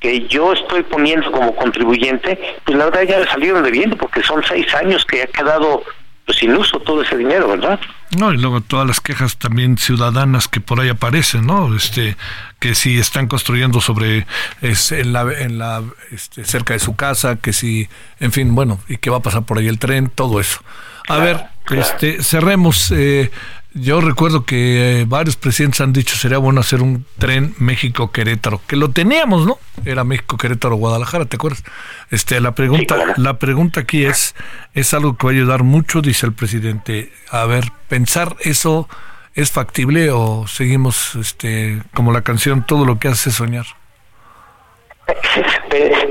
que yo estoy poniendo como contribuyente, pues la verdad ya me salieron debiendo porque son seis años que ha quedado pues sin uso todo ese dinero, ¿verdad? No, y luego todas las quejas también ciudadanas que por ahí aparecen, ¿no? Este, que si están construyendo sobre, es, en la, en la, este, cerca de su casa, que si, en fin, bueno, y que va a pasar por ahí el tren, todo eso. A ver, este, cerremos. Eh, yo recuerdo que eh, varios presidentes han dicho sería bueno hacer un tren México-Querétaro, que lo teníamos, ¿no? Era México-Querétaro-Guadalajara, ¿te acuerdas? Este, la pregunta, la pregunta aquí es, es algo que va a ayudar mucho, dice el presidente. A ver, pensar eso es factible o seguimos, este, como la canción, todo lo que hace soñar.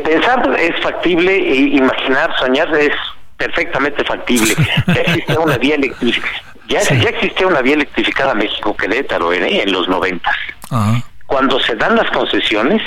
Pensar es factible e imaginar, soñar es perfectamente factible. Existe una vía ya, ya existía una vía electrificada México-Querétaro ¿eh? en los 90. Cuando se dan las concesiones,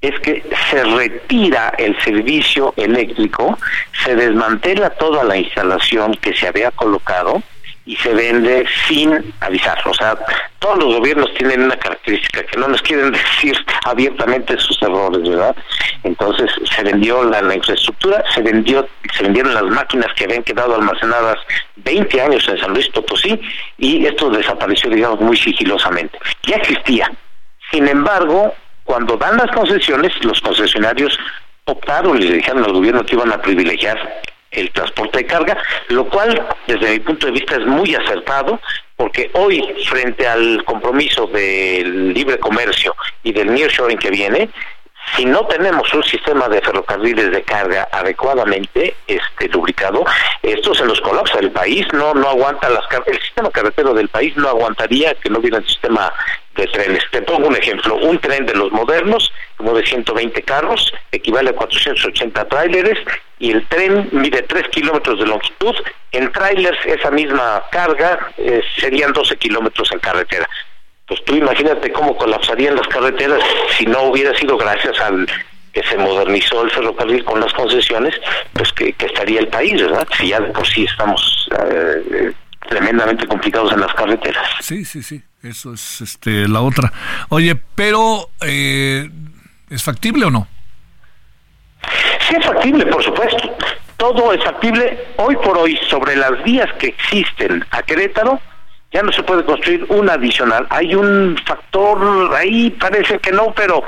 es que se retira el servicio eléctrico, se desmantela toda la instalación que se había colocado y se vende sin avisar. O sea, todos los gobiernos tienen una característica que no nos quieren decir abiertamente sus errores, ¿verdad? Entonces se vendió la, infraestructura, se vendió, se vendieron las máquinas que habían quedado almacenadas 20 años en San Luis Potosí y esto desapareció, digamos, muy sigilosamente. Ya existía. Sin embargo, cuando dan las concesiones, los concesionarios optaron y le dijeron al gobierno que iban a privilegiar el transporte de carga, lo cual desde mi punto de vista es muy acertado, porque hoy frente al compromiso del libre comercio y del nearshoring que viene, si no tenemos un sistema de ferrocarriles de carga adecuadamente este lubricado, esto se nos colapsa. El país no no aguanta las el sistema carretero del país no aguantaría que no hubiera un sistema de trenes. Te pongo un ejemplo, un tren de los modernos, como de 120 carros, equivale a 480 tráileres y el tren mide 3 kilómetros de longitud. En tráilers esa misma carga eh, serían 12 kilómetros en carretera pues tú imagínate cómo colapsarían las carreteras si no hubiera sido gracias al que se modernizó el ferrocarril con las concesiones, pues que, estaría el país, ¿verdad? Si ya de por sí estamos eh, tremendamente complicados en las carreteras. Sí, sí, sí, eso es este la otra. Oye, pero eh, ¿es factible o no? Sí es factible, por supuesto. Todo es factible hoy por hoy sobre las vías que existen a Querétaro ya no se puede construir un adicional. Hay un factor, ahí parece que no, pero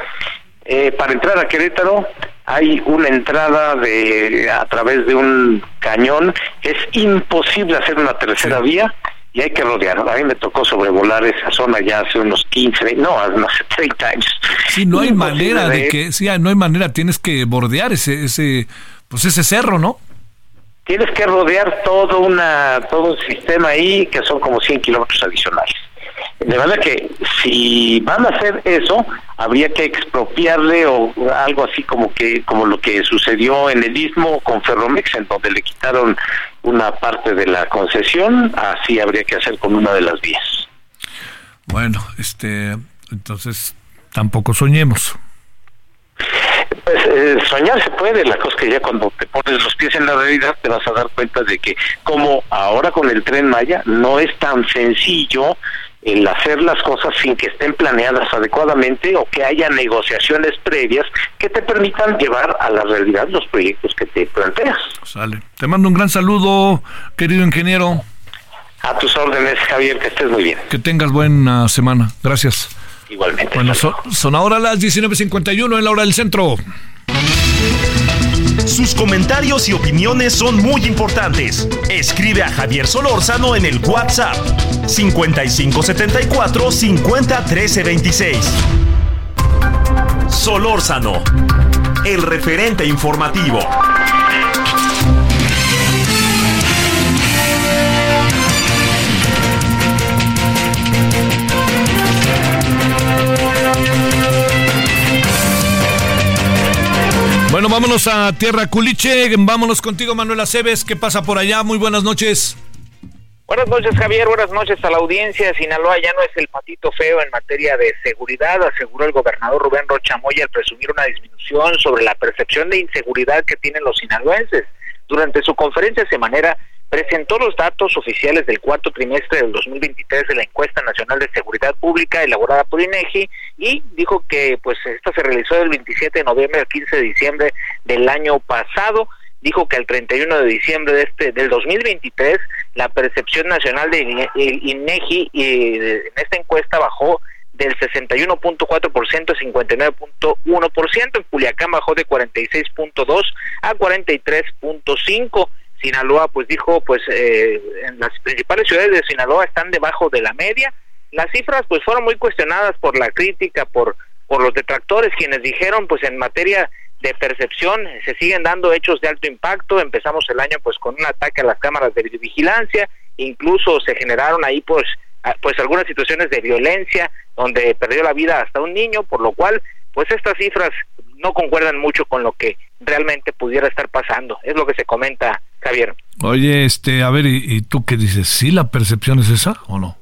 eh, para entrar a Querétaro hay una entrada de a través de un cañón. Es imposible hacer una tercera vía y hay que rodear. A mí me tocó sobrevolar esa zona ya hace unos 15, no, hace 30 años. Sí, no hay manera de, que, sí, no hay manera, tienes que bordear ese, ese, pues ese cerro, ¿no? Tienes que rodear todo una todo un sistema ahí que son como 100 kilómetros adicionales. De manera que si van a hacer eso, habría que expropiarle o algo así como que como lo que sucedió en el istmo con Ferromex, en donde le quitaron una parte de la concesión, así habría que hacer con una de las vías. Bueno, este, entonces tampoco soñemos. Pues eh, soñar se puede, la cosa que ya cuando te pones los pies en la realidad te vas a dar cuenta de que como ahora con el tren Maya no es tan sencillo el hacer las cosas sin que estén planeadas adecuadamente o que haya negociaciones previas que te permitan llevar a la realidad los proyectos que te planteas. Sale. Te mando un gran saludo, querido ingeniero. A tus órdenes, Javier, que estés muy bien. Que tengas buena semana. Gracias. Igualmente. Bueno, son, ahora las 19.51 en la hora del centro. Sus comentarios y opiniones son muy importantes. Escribe a Javier Solórzano en el WhatsApp 5574 50 Solórzano, el referente informativo. Bueno, vámonos a Tierra Culiche. Vámonos contigo, Manuel Aceves. ¿Qué pasa por allá? Muy buenas noches. Buenas noches, Javier. Buenas noches a la audiencia. Sinaloa ya no es el patito feo en materia de seguridad, aseguró el gobernador Rubén Rocha Moya al presumir una disminución sobre la percepción de inseguridad que tienen los sinaloenses. Durante su conferencia semanera presentó los datos oficiales del cuarto trimestre del 2023 de la encuesta nacional de seguridad pública elaborada por INEGI y dijo que pues esta se realizó del 27 de noviembre al 15 de diciembre del año pasado. Dijo que el 31 de diciembre de este del 2023 la percepción nacional de INEGI eh, en esta encuesta bajó del 61.4% a 59.1%, en Culiacán bajó de 46.2 a 43.5 Sinaloa pues dijo pues eh, en las principales ciudades de Sinaloa están debajo de la media. Las cifras pues fueron muy cuestionadas por la crítica por por los detractores quienes dijeron pues en materia de percepción se siguen dando hechos de alto impacto. Empezamos el año pues con un ataque a las cámaras de vigilancia. Incluso se generaron ahí pues pues algunas situaciones de violencia donde perdió la vida hasta un niño por lo cual pues estas cifras no concuerdan mucho con lo que realmente pudiera estar pasando. Es lo que se comenta, Javier. Oye, este, a ver, ¿y, tú qué dices? ¿Sí la percepción es esa o no?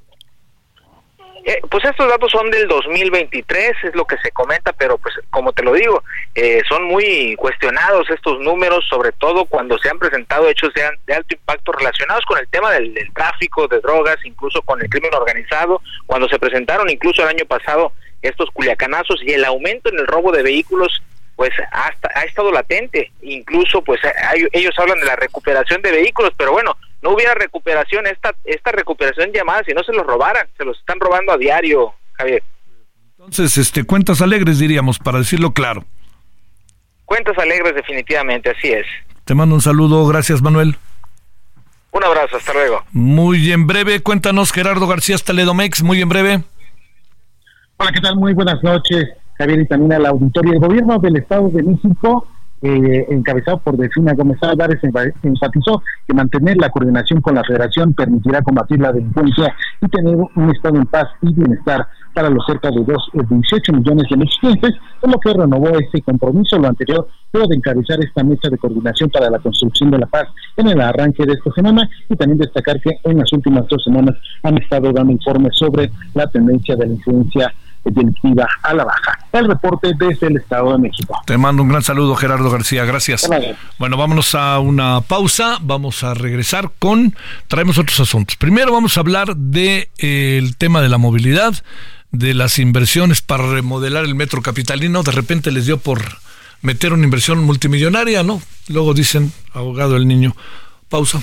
Eh, pues estos datos son del 2023, es lo que se comenta, pero pues como te lo digo, eh, son muy cuestionados estos números, sobre todo cuando se han presentado hechos de, de alto impacto relacionados con el tema del, del, tráfico de drogas, incluso con el crimen organizado, cuando se presentaron incluso el año pasado estos culiacanazos y el aumento en el robo de vehículos pues ha, ha estado latente, incluso pues hay, ellos hablan de la recuperación de vehículos, pero bueno, no hubiera recuperación, esta, esta recuperación llamada, si no se los robaran, se los están robando a diario, Javier. Entonces, este, cuentas alegres diríamos, para decirlo claro. Cuentas alegres definitivamente, así es. Te mando un saludo, gracias Manuel. Un abrazo, hasta luego. Muy en breve, cuéntanos Gerardo García Staledomex, muy en breve. Hola, ¿qué tal? Muy buenas noches, Javier y también al auditorio. El gobierno del Estado de México eh, encabezado por Delfina Gómez Álvarez, enfatizó que mantener la coordinación con la federación permitirá combatir la delincuencia y tener un estado en paz y bienestar para los cerca de dos, 18 millones de mexicanos, por lo que renovó ese compromiso. Lo anterior fue de encabezar esta mesa de coordinación para la construcción de la paz en el arranque de esta semana y también destacar que en las últimas dos semanas han estado dando informes sobre la tendencia de la influencia delictiva a la baja. El reporte desde el Estado de México. Te mando un gran saludo, Gerardo García. Gracias. Bueno, vámonos a una pausa. Vamos a regresar con. Traemos otros asuntos. Primero vamos a hablar del de, eh, tema de la movilidad, de las inversiones para remodelar el metro capitalino. De repente les dio por meter una inversión multimillonaria, ¿no? Luego dicen, abogado el niño. Pausa.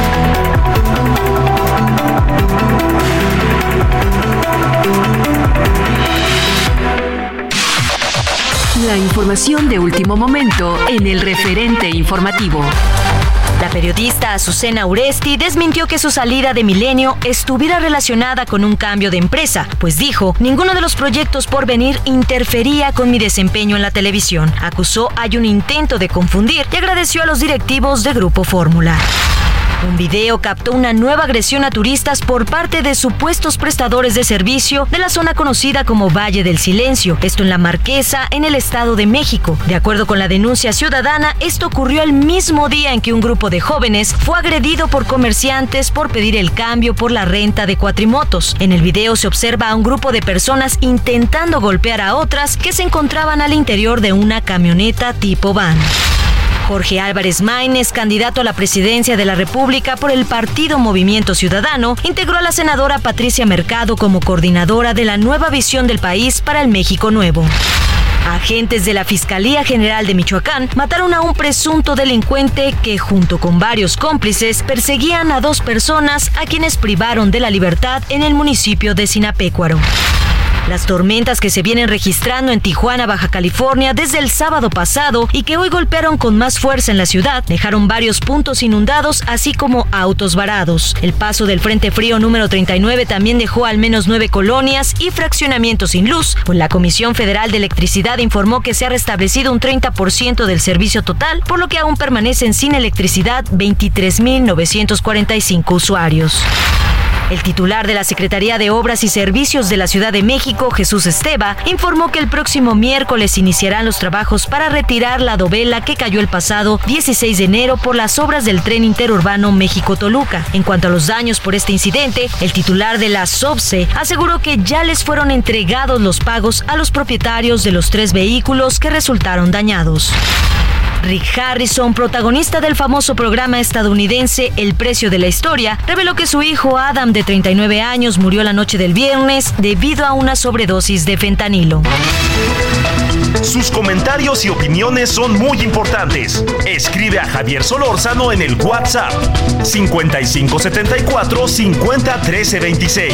De último momento en el referente informativo. La periodista Azucena Uresti desmintió que su salida de Milenio estuviera relacionada con un cambio de empresa, pues dijo, ninguno de los proyectos por venir interfería con mi desempeño en la televisión. Acusó hay un intento de confundir y agradeció a los directivos de Grupo Fórmula. Un video captó una nueva agresión a turistas por parte de supuestos prestadores de servicio de la zona conocida como Valle del Silencio, esto en la Marquesa, en el Estado de México. De acuerdo con la denuncia ciudadana, esto ocurrió el mismo día en que un grupo de jóvenes fue agredido por comerciantes por pedir el cambio por la renta de cuatrimotos. En el video se observa a un grupo de personas intentando golpear a otras que se encontraban al interior de una camioneta tipo van. Jorge Álvarez Maínez, candidato a la presidencia de la República por el partido Movimiento Ciudadano, integró a la senadora Patricia Mercado como coordinadora de la nueva visión del país para el México Nuevo. Agentes de la Fiscalía General de Michoacán mataron a un presunto delincuente que junto con varios cómplices perseguían a dos personas a quienes privaron de la libertad en el municipio de Sinapecuaro. Las tormentas que se vienen registrando en Tijuana, Baja California, desde el sábado pasado y que hoy golpearon con más fuerza en la ciudad, dejaron varios puntos inundados, así como autos varados. El paso del Frente Frío número 39 también dejó al menos nueve colonias y fraccionamientos sin luz, pues la Comisión Federal de Electricidad informó que se ha restablecido un 30% del servicio total, por lo que aún permanecen sin electricidad 23.945 usuarios. El titular de la Secretaría de Obras y Servicios de la Ciudad de México, Jesús Esteva, informó que el próximo miércoles iniciarán los trabajos para retirar la dovela que cayó el pasado 16 de enero por las obras del tren interurbano México-Toluca. En cuanto a los daños por este incidente, el titular de la SOBSE aseguró que ya les fueron entregados los pagos a los propietarios de los tres vehículos que resultaron dañados. Rick Harrison, protagonista del famoso programa estadounidense El precio de la historia, reveló que su hijo Adam, de 39 años, murió la noche del viernes debido a una sobredosis de fentanilo. Sus comentarios y opiniones son muy importantes. Escribe a Javier Solórzano en el WhatsApp 5574 50 13 26.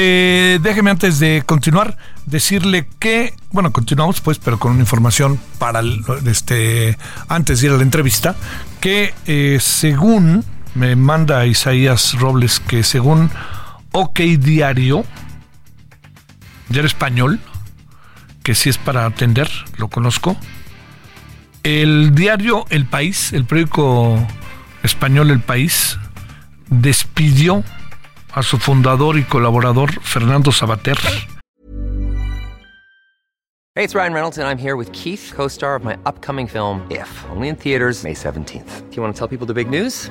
déjeme antes de continuar decirle que, bueno, continuamos pues, pero con una información para este antes de ir a la entrevista, que eh, según me manda Isaías Robles que según OK Diario, diario español, que sí es para atender, lo conozco. El diario El País, el periódico español El País, despidió a su fundador y colaborador Fernando Sabater. Hey, it's Ryan Reynolds and I'm here with Keith, co-star of my upcoming film If, only in theaters May 17th. Do you want to tell people the big news?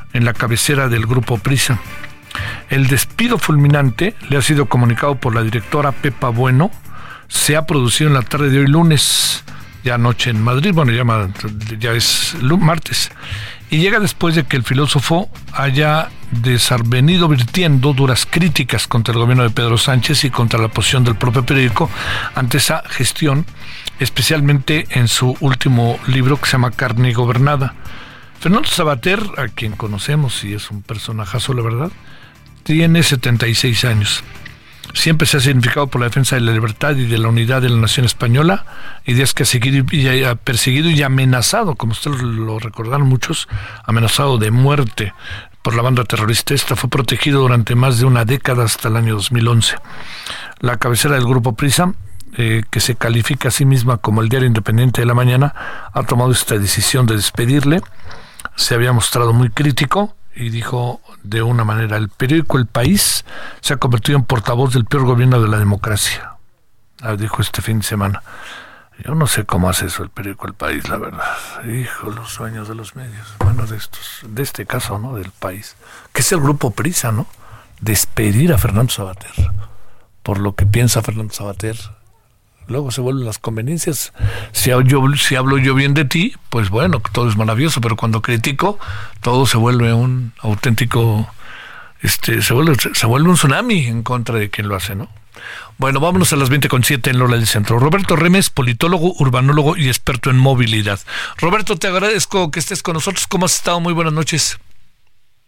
en la cabecera del grupo Prisa. El despido fulminante le ha sido comunicado por la directora Pepa Bueno. Se ha producido en la tarde de hoy lunes, ya anoche en Madrid, bueno, ya, es martes. Y llega después de que el filósofo haya desvenido virtiendo duras críticas contra el gobierno de Pedro Sánchez y contra la posición del propio periódico ante esa gestión, especialmente en su último libro que se llama Carne Gobernada. Fernando Sabater, a quien conocemos y es un personajazo, la verdad, tiene 76 años. Siempre se ha significado por la defensa de la libertad y de la unidad de la nación española, ideas que ha seguido y ha perseguido y amenazado, como ustedes lo recordaron muchos, amenazado de muerte por la banda terrorista. Esta fue protegido durante más de una década hasta el año 2011. La cabecera del grupo Prisa, eh, que se califica a sí misma como el diario independiente de la mañana, ha tomado esta decisión de despedirle se había mostrado muy crítico y dijo de una manera, el periódico El País se ha convertido en portavoz del peor gobierno de la democracia. Ah, dijo este fin de semana. Yo no sé cómo hace eso el periódico El País, la verdad. Hijo, los sueños de los medios. Bueno, de estos, de este caso, ¿no? Del país. Que es el grupo Prisa, ¿no? Despedir a Fernando Sabater. Por lo que piensa Fernando Sabater luego se vuelven las conveniencias. Si, hablo yo bien de ti, pues bueno, todo es maravilloso, pero cuando critico, todo se vuelve un auténtico, este, se vuelve, se vuelve un tsunami en contra de quien lo hace, ¿no? Bueno, vámonos a las 20.7 en Lola del Centro. Roberto Remes, politólogo, urbanólogo y experto en movilidad. Roberto, te agradezco que estés con nosotros. ¿Cómo has estado? Muy buenas noches.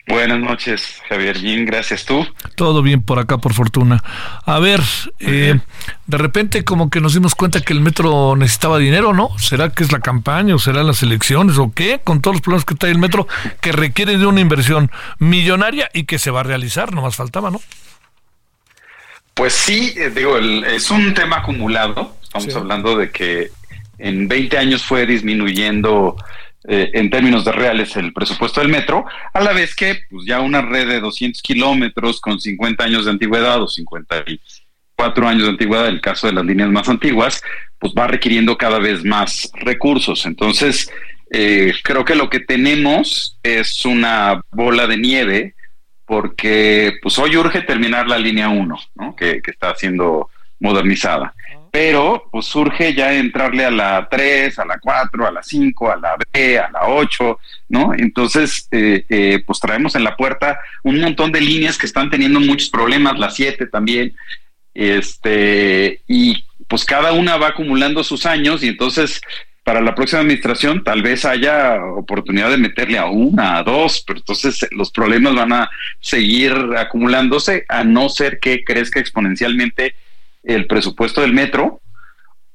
Buenas noches, Javier. Bien, gracias tú. Todo bien por acá, por fortuna. A ver, eh, de repente como que nos dimos cuenta que el metro necesitaba dinero, ¿no? ¿Será que es la campaña o será las elecciones o qué? Con todos los problemas que trae el metro, que requiere de una inversión millonaria y que se va a realizar, no más faltaba, ¿no? Pues sí, eh, digo, es un tema acumulado. Estamos hablando de que en 20 años fue disminuyendo eh, en términos de reales el presupuesto del metro, a la vez que pues, ya una red de 200 kilómetros con 50 años de antigüedad o 54 años de antigüedad, en el caso de las líneas más antiguas, pues va requiriendo cada vez más recursos. Entonces, eh, creo que lo que tenemos es una bola de nieve porque pues hoy urge terminar la línea 1, ¿no? que, que está siendo modernizada pero pues surge ya entrarle a la 3, a la 4, a la 5, a la B, a la 8, ¿no? Entonces, eh, eh, pues traemos en la puerta un montón de líneas que están teniendo muchos problemas, la 7 también, este, y pues cada una va acumulando sus años y entonces para la próxima administración tal vez haya oportunidad de meterle a una, a dos, pero entonces los problemas van a seguir acumulándose a no ser que crezca exponencialmente el presupuesto del metro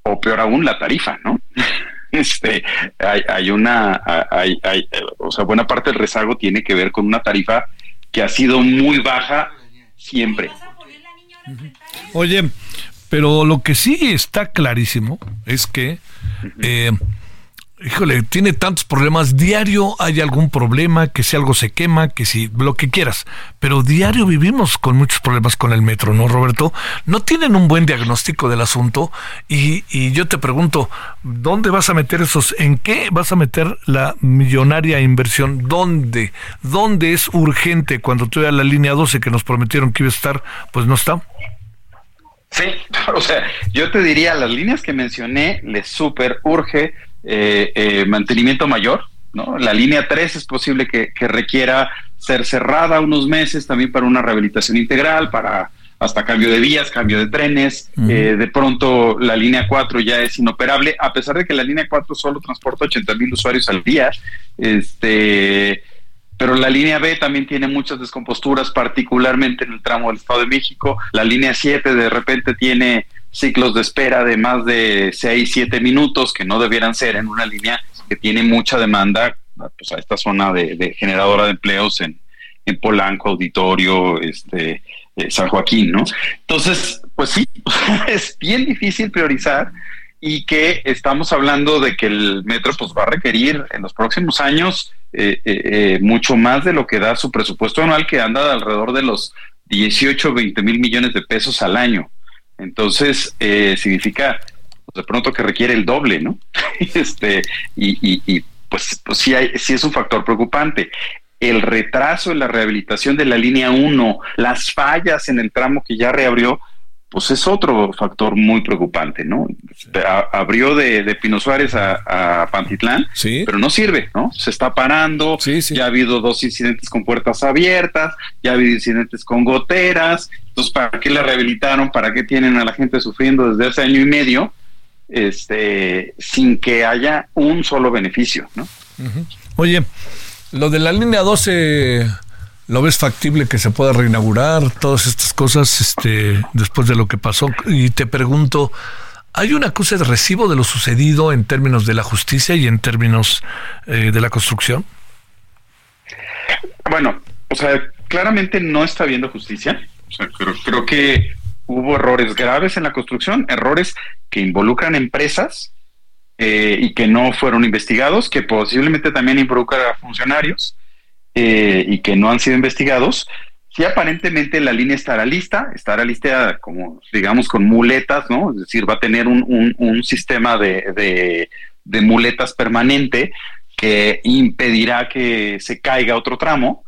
o peor aún la tarifa, ¿no? este, hay, hay una, hay, hay, o sea, buena parte del rezago tiene que ver con una tarifa que ha sido muy baja siempre. Oye, pero lo que sí está clarísimo es que eh, híjole, tiene tantos problemas, diario hay algún problema, que si algo se quema, que si lo que quieras, pero diario vivimos con muchos problemas con el metro, ¿no, Roberto? No tienen un buen diagnóstico del asunto y, y yo te pregunto, ¿dónde vas a meter esos, en qué vas a meter la millonaria inversión? ¿Dónde? ¿Dónde es urgente cuando tuve la línea 12 que nos prometieron que iba a estar, pues no está? Sí, o sea, yo te diría, las líneas que mencioné, les súper urge eh, eh, mantenimiento mayor, ¿no? La línea 3 es posible que, requiera ser cerrada unos meses también para una rehabilitación integral, para hasta cambio de vías, cambio de trenes. Eh, de pronto la línea 4 ya es inoperable, a pesar de que la línea 4 solo transporta 80 mil usuarios al día. Este, pero la línea B también tiene muchas descomposturas, particularmente en el tramo del Estado de México. La línea 7 de repente tiene ciclos de espera de más de 6, 7 minutos, que no debieran ser en una línea que tiene mucha demanda pues, a esta zona de, generadora de empleos en, en Polanco, Auditorio, este, eh, San Joaquín, ¿no? Entonces, pues sí, es bien difícil priorizar y que estamos hablando de que el metro pues va a requerir en los próximos años eh, eh, mucho más de lo que da su presupuesto anual que anda de alrededor de los 18, 20 mil millones de pesos al año. Entonces, eh, significa pues, de pronto que requiere el doble, ¿no? este, y, y, pues, pues sí, hay, sí es un factor preocupante. El retraso en la rehabilitación de la línea 1, las fallas en el tramo que ya reabrió, pues es otro factor muy preocupante, ¿no? abrió de, de, Pino Suárez a, Pantitlán, pero no sirve, ¿no? Se está parando, ya ha habido dos incidentes con puertas abiertas, ya ha habido incidentes con goteras, entonces, ¿para qué la rehabilitaron? ¿Para qué tienen a la gente sufriendo desde hace año y medio? Este, sin que haya un solo beneficio, ¿no? Oye, lo de la línea 12 ¿Lo ves factible que se pueda reinaugurar todas estas cosas este, después de lo que pasó? Y te pregunto, ¿hay una acusa de recibo de lo sucedido en términos de la justicia y en términos eh, de la construcción? Bueno, o sea, claramente no está habiendo justicia. O sea, creo, que hubo errores graves en la construcción, errores que involucran empresas eh, y que no fueron investigados, que posiblemente también involucran a funcionarios eh, y que no han sido investigados, si aparentemente la línea estará lista, estará lista como, digamos, con muletas, ¿no? Es decir, va a tener un, un, sistema de, de, muletas permanente que impedirá que se caiga otro tramo,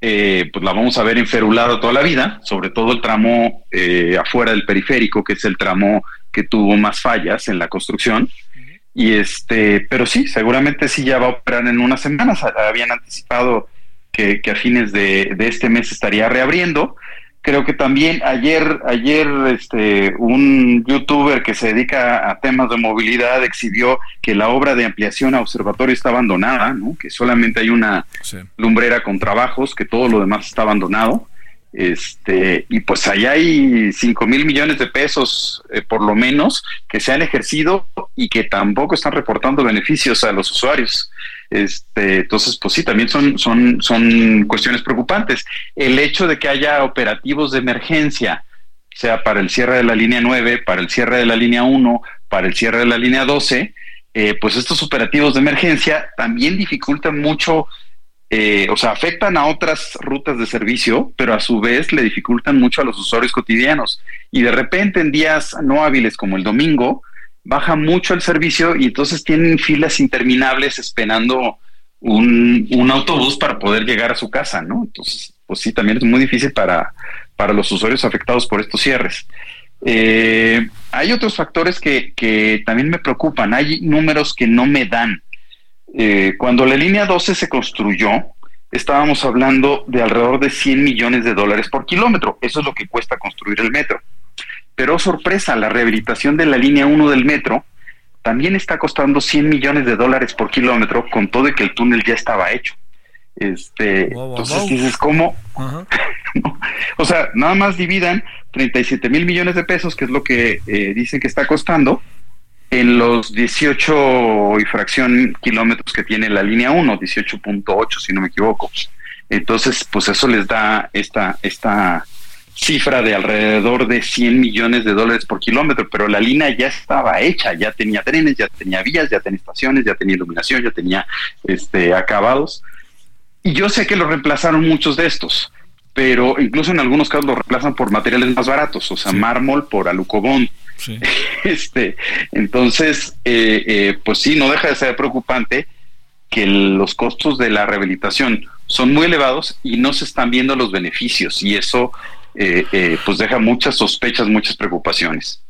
eh, pues la vamos a ver enferulada toda la vida, sobre todo el tramo eh, afuera del periférico, que es el tramo que tuvo más fallas en la construcción. Y este, pero sí, seguramente sí ya va a operar en unas semanas. Habían anticipado que, a fines de, este mes estaría reabriendo. Creo que también ayer, ayer este, un youtuber que se dedica a temas de movilidad exhibió que la obra de ampliación a observatorio está abandonada, ¿no? que solamente hay una lumbrera con trabajos, que todo lo demás está abandonado. Este, y pues allá hay 5 mil millones de pesos, eh, por lo menos, que se han ejercido y que tampoco están reportando beneficios a los usuarios. Este, entonces, pues sí, también son, son, son cuestiones preocupantes. El hecho de que haya operativos de emergencia, sea para el cierre de la línea 9, para el cierre de la línea 1, para el cierre de la línea 12, eh, pues estos operativos de emergencia también dificultan mucho, eh, o sea, afectan a otras rutas de servicio, pero a su vez le dificultan mucho a los usuarios cotidianos. Y de repente en días no hábiles como el domingo, baja mucho el servicio y entonces tienen filas interminables esperando un, un, autobús para poder llegar a su casa, ¿no? Entonces, pues sí, también es muy difícil para, para los usuarios afectados por estos cierres. Eh, hay otros factores que, que, también me preocupan. Hay números que no me dan. Eh, cuando la línea 12 se construyó, estábamos hablando de alrededor de 100 millones de dólares por kilómetro. Eso es lo que cuesta construir el metro. Pero sorpresa, la rehabilitación de la línea 1 del metro también está costando 100 millones de dólares por kilómetro con todo y que el túnel ya estaba hecho. Este, entonces dices, ¿cómo? o sea, nada más dividan 37 mil millones de pesos, que es lo que eh, dicen que está costando, en los 18 y fracción kilómetros que tiene la línea 1, 18.8 si no me equivoco. Entonces, pues eso les da esta, esta cifra de alrededor de 100 millones de dólares por kilómetro, pero la línea ya estaba hecha, ya tenía trenes, ya tenía vías, ya tenía estaciones, ya tenía iluminación, ya tenía este, acabados. Y yo sé que lo reemplazaron muchos de estos, pero incluso en algunos casos lo reemplazan por materiales más baratos, o sea, mármol por alucobón. Este, entonces, eh, eh, pues sí, no deja de ser preocupante que los costos de la rehabilitación son muy elevados y no se están viendo los beneficios y eso eh, pues deja muchas sospechas, muchas preocupaciones.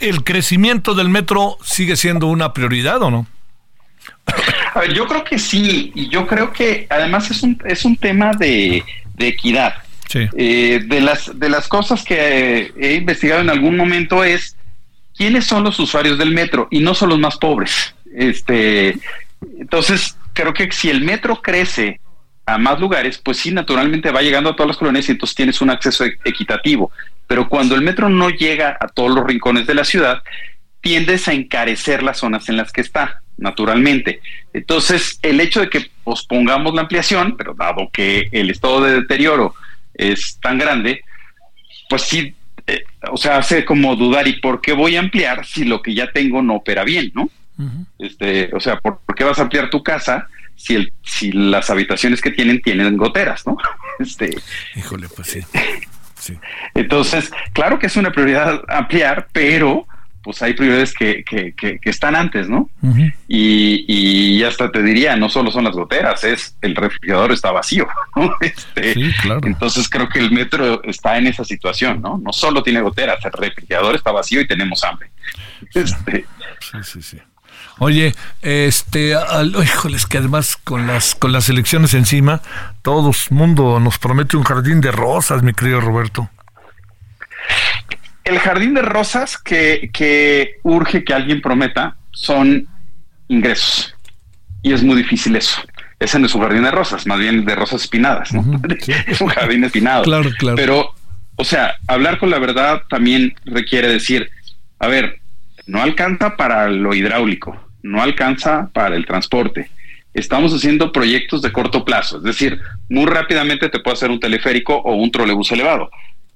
¿El crecimiento del metro sigue siendo una prioridad o no? A ver, yo creo que sí, y yo creo que además es un, es un tema de, equidad. de, las, de las cosas que he investigado en algún momento es quiénes son los usuarios del metro y no son los más pobres. Este, entonces, creo que si el metro crece a más lugares, pues sí, naturalmente va llegando a todas las colonias y entonces tienes un acceso e-, equitativo. Pero cuando el metro no llega a todos los rincones de la ciudad, tiendes a encarecer las zonas en las que está, naturalmente. Entonces, el hecho de que pospongamos la ampliación, pero dado que el estado de deterioro es tan grande, pues sí eh, o sea, hace como dudar, ¿y por qué voy a ampliar si lo que ya tengo no opera bien, no? este, o sea, ¿por, qué vas a ampliar tu casa si, el, si las habitaciones que tienen tienen goteras, no? Este, Híjole, pues sí. sí. Entonces, claro que es una prioridad ampliar, pero pues hay prioridades que, que, que, están antes, ¿no? y, y hasta te diría, no solo son las goteras, es el refrigerador está vacío, ¿no? Este, sí, claro. Entonces creo que el metro está en esa situación, ¿no? No solo tiene goteras, el refrigerador está vacío y tenemos hambre. Este, sí, sí, sí. Oye, este, al, híjoles, que además con las con las elecciones encima, todo el mundo nos promete un jardín de rosas, mi querido Roberto el jardín de rosas que, urge que alguien prometa son ingresos. Y es muy difícil eso. Ese no es un jardín de rosas, más bien de rosas espinadas, es un jardín espinado. Claro, claro. Pero, o sea, hablar con la verdad también requiere decir, a ver, no alcanza para lo hidráulico, no alcanza para el transporte. Estamos haciendo proyectos de corto plazo, es decir, muy rápidamente te puede hacer un teleférico o un trolebús elevado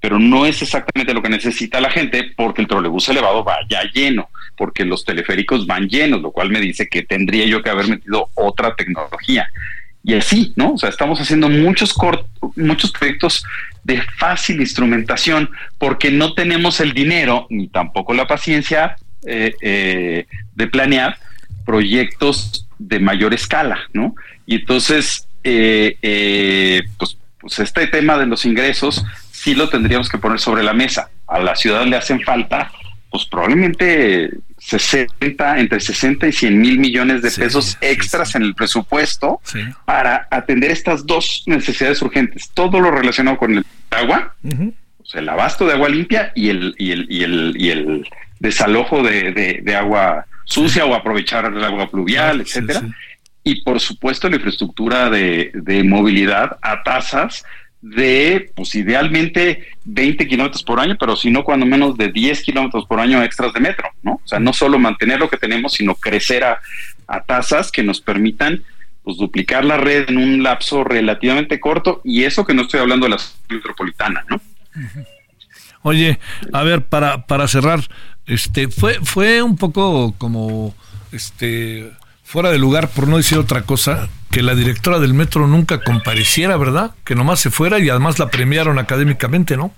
pero no es exactamente lo que necesita la gente porque el trolebús elevado va ya lleno, porque los teleféricos van llenos, lo cual me dice que tendría yo que haber metido otra tecnología. Y así, ¿no? O sea, estamos haciendo muchos, muchos proyectos de fácil instrumentación porque no tenemos el dinero ni tampoco la paciencia eh, eh, de planear proyectos de mayor escala, ¿no? Y entonces, eh, pues, pues este tema de los ingresos sí lo tendríamos que poner sobre la mesa. A la ciudad le hacen falta, pues probablemente 60, entre 60 y 100 mil millones de pesos extras en el presupuesto para atender estas dos necesidades urgentes. Todo lo relacionado con el agua, sea, el abasto de agua limpia y el, y el, y el, y el desalojo de, de, agua sucia o aprovechar el agua pluvial, etcétera. Y por supuesto la infraestructura de, de movilidad a tasas de, pues idealmente 20 kilómetros por año, pero si no, cuando menos de 10 kilómetros por año extras de metro, ¿no? O sea, no solo mantener lo que tenemos, sino crecer a, tasas que nos permitan pues duplicar la red en un lapso relativamente corto y eso que no estoy hablando de la metropolitana, ¿no? Oye, a ver, para, para cerrar, este, fue, fue un poco como este fuera de lugar, por no decir otra cosa, que la directora del metro nunca compareciera, ¿verdad? Que nomás se fuera y además la premiaron académicamente, ¿no?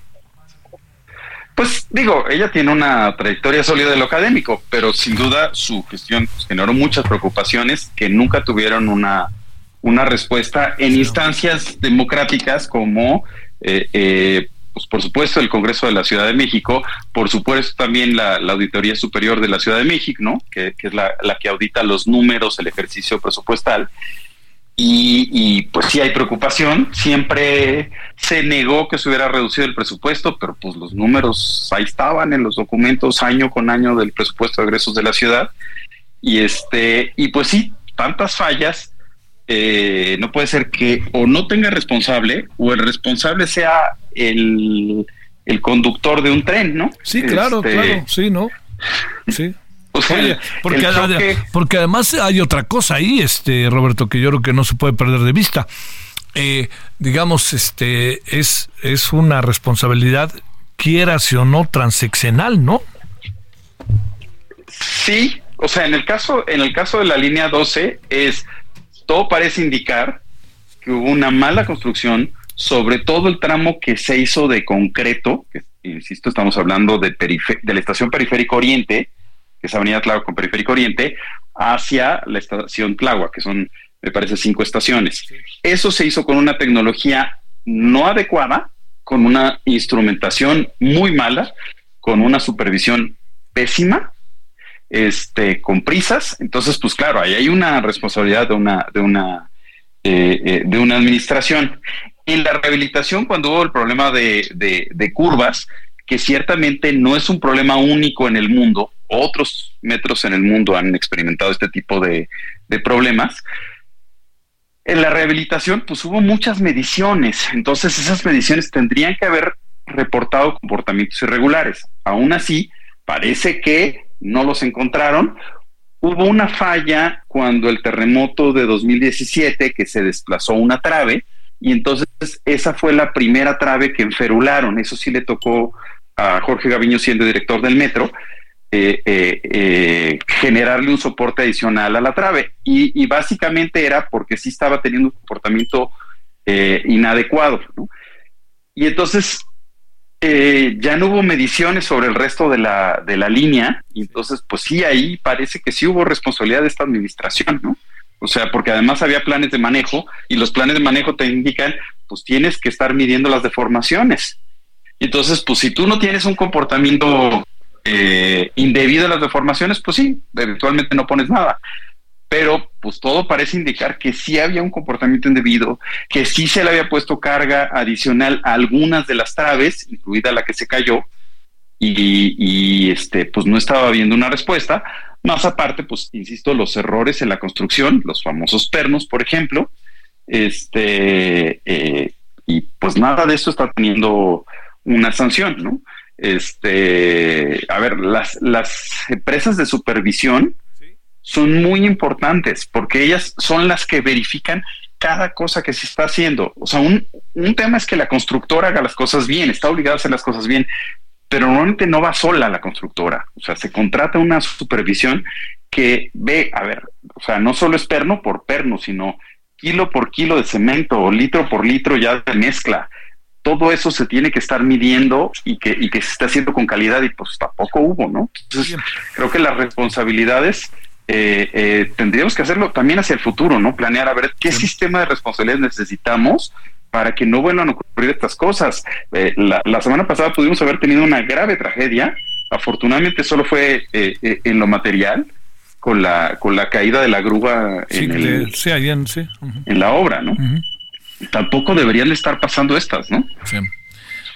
Pues digo, ella tiene una trayectoria sólida de lo académico, pero sin duda su gestión generó muchas preocupaciones que nunca tuvieron una, una respuesta en instancias democráticas como eh, eh, pues, por supuesto el Congreso de la Ciudad de México, por supuesto también la, Auditoría Superior de la Ciudad de México, ¿no? que, es la, que audita los números, el ejercicio presupuestal. Y, pues sí hay preocupación, siempre se negó que se hubiera reducido el presupuesto, pero pues los números ahí estaban en los documentos año con año del presupuesto de egresos de la ciudad. Y este, y pues sí, tantas fallas, eh, no puede ser que o no tenga responsable o el responsable sea el, conductor de un tren, ¿no? Sí, claro, este, claro, sí, ¿no? Sí. porque, porque además hay otra cosa ahí, este Roberto, que yo creo que no se puede perder de vista. Eh, digamos, este es, es una responsabilidad, quieras o no, transeccional, ¿no? Sí, o sea, en el caso, en el caso de la línea 12, es todo parece indicar que hubo una mala construcción, sobre todo el tramo que se hizo de concreto, que insisto, estamos hablando de, de la estación Periférico Oriente, que es Avenida Tláhuac con Periférico Oriente, hacia la estación Tláhuac, que son, me parece, cinco estaciones. Eso se hizo con una tecnología no adecuada, con una instrumentación muy mala, con una supervisión pésima, este, con prisas. Entonces, pues claro, ahí hay una responsabilidad de una, de una, eh, eh, de una administración. En la rehabilitación, cuando hubo el problema de, de curvas, que ciertamente no es un problema único en el mundo, otros metros en el mundo han experimentado este tipo de, problemas. En la rehabilitación, pues hubo muchas mediciones, entonces esas mediciones tendrían que haber reportado comportamientos irregulares. Aún así, parece que no los encontraron. Hubo una falla cuando el terremoto de 2017 que se desplazó una trave y entonces esa fue la primera trave que enferularon. Eso sí le tocó a Jorge Gaviño siendo director del metro eh, eh, eh, generarle un soporte adicional a la trave. Y, básicamente era porque sí estaba teniendo un comportamiento inadecuado. Y entonces ya no hubo mediciones sobre el resto de la, de la línea. Y entonces, pues sí, ahí parece que sí hubo responsabilidad de esta administración, ¿no? O sea, porque además había planes de manejo y los planes de manejo te indican, pues tienes que estar midiendo las deformaciones. Entonces, pues si tú no tienes un comportamiento eh, indebido a las deformaciones, pues sí, eventualmente no pones nada. Pero pues todo parece indicar que sí había un comportamiento indebido, que sí se le había puesto carga adicional a algunas de las traves, incluida la que se cayó, y, este, pues no estaba habiendo una respuesta. Más aparte, pues insisto, los errores en la construcción, los famosos pernos, por ejemplo, este, eh, y pues nada de eso está teniendo una sanción, ¿no? Este, a ver, las, las empresas de supervisión son muy importantes porque ellas son las que verifican cada cosa que se está haciendo. O sea, un, un tema es que la constructora haga las cosas bien, está obligada a hacer las cosas bien, pero normalmente no va sola la constructora. O sea, se contrata una supervisión que ve, a ver, o sea, no solo es perno por perno, sino kilo por kilo de cemento o litro por litro ya de mezcla todo eso se tiene que estar midiendo y que, y que se está haciendo con calidad y pues tampoco hubo, ¿no? Entonces, creo que las responsabilidades eh, eh, tendríamos que hacerlo también hacia el futuro, ¿no? Planear a ver qué sistema de responsabilidades necesitamos para que no vuelvan a ocurrir estas cosas. Eh, la, la, semana pasada pudimos haber tenido una grave tragedia, afortunadamente solo fue en lo material, con la, con la caída de la grúa en, el, en la obra, ¿no? tampoco deberían estar pasando estas, ¿no? Sí.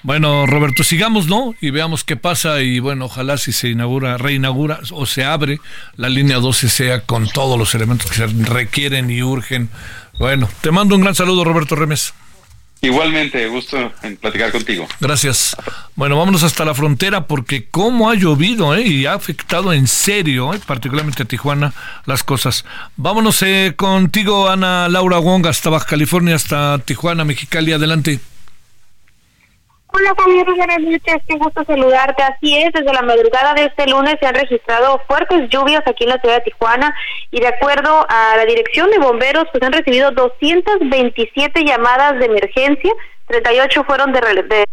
Bueno, Roberto, sigamos, ¿no? Y veamos qué pasa y bueno, ojalá si se inaugura, reinaugura o se abre la línea 12 sea con todos los elementos que se requieren y urgen. Bueno, te mando un gran saludo, Roberto Remes. Igualmente, gusto en platicar contigo. Gracias. Bueno, vámonos hasta la frontera porque cómo ha llovido ¿eh? y ha afectado en serio, ¿eh? particularmente a Tijuana, las cosas. Vámonos eh, contigo, Ana Laura Wong, hasta Baja California, hasta Tijuana, Mexicali. Adelante. Hola Javier, buenas noches, qué gusto saludarte. Así es, desde la madrugada de este lunes se han registrado fuertes lluvias aquí en la ciudad de Tijuana y de acuerdo a la dirección de bomberos, pues han recibido 227 llamadas de emergencia, 38 fueron de, de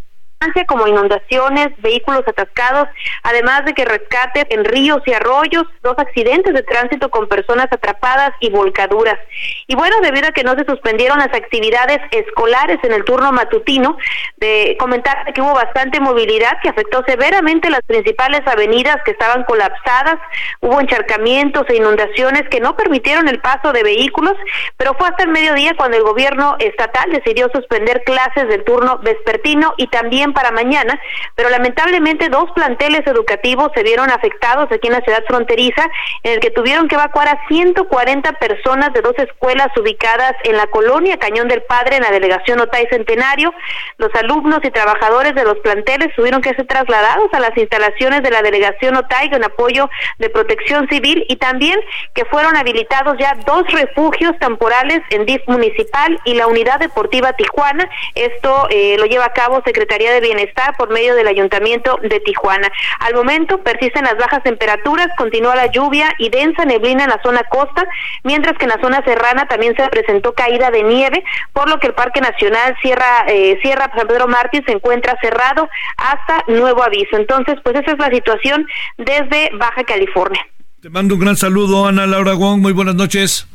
como inundaciones, vehículos atascados, además de que rescate en ríos y arroyos, dos accidentes de tránsito con personas atrapadas y volcaduras. Y bueno, debido a que no se suspendieron las actividades escolares en el turno matutino, de comentar que hubo bastante movilidad que afectó severamente las principales avenidas que estaban colapsadas, hubo encharcamientos e inundaciones que no permitieron el paso de vehículos, pero fue hasta el mediodía cuando el gobierno estatal decidió suspender clases del turno vespertino y también para mañana, pero lamentablemente dos planteles educativos se vieron afectados aquí en la ciudad fronteriza, en el que tuvieron que evacuar a 140 personas de dos escuelas ubicadas en la colonia Cañón del Padre, en la delegación Otay Centenario. Los alumnos y trabajadores de los planteles tuvieron que ser trasladados a las instalaciones de la delegación Otay con apoyo de protección civil y también que fueron habilitados ya dos refugios temporales en DIF municipal y la unidad deportiva Tijuana. Esto eh, lo lleva a cabo Secretaría de Bienestar por medio del Ayuntamiento de Tijuana. Al momento persisten las bajas temperaturas, continúa la lluvia y densa neblina en la zona costa, mientras que en la zona serrana también se presentó caída de nieve, por lo que el Parque Nacional Sierra, eh, Sierra San Pedro Mártir se encuentra cerrado hasta nuevo aviso. Entonces, pues esa es la situación desde Baja California. Te mando un gran saludo, Ana Laura Wong. Muy buenas noches.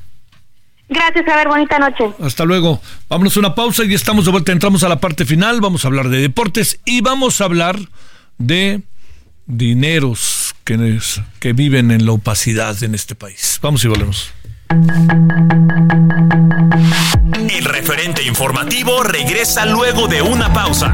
Gracias, a ver, bonita noche. Hasta luego. Vámonos a una pausa y estamos de vuelta. Entramos a la parte final. Vamos a hablar de deportes y vamos a hablar de dineros que, que viven en la opacidad en este país. Vamos y volvemos. El referente informativo regresa luego de una pausa.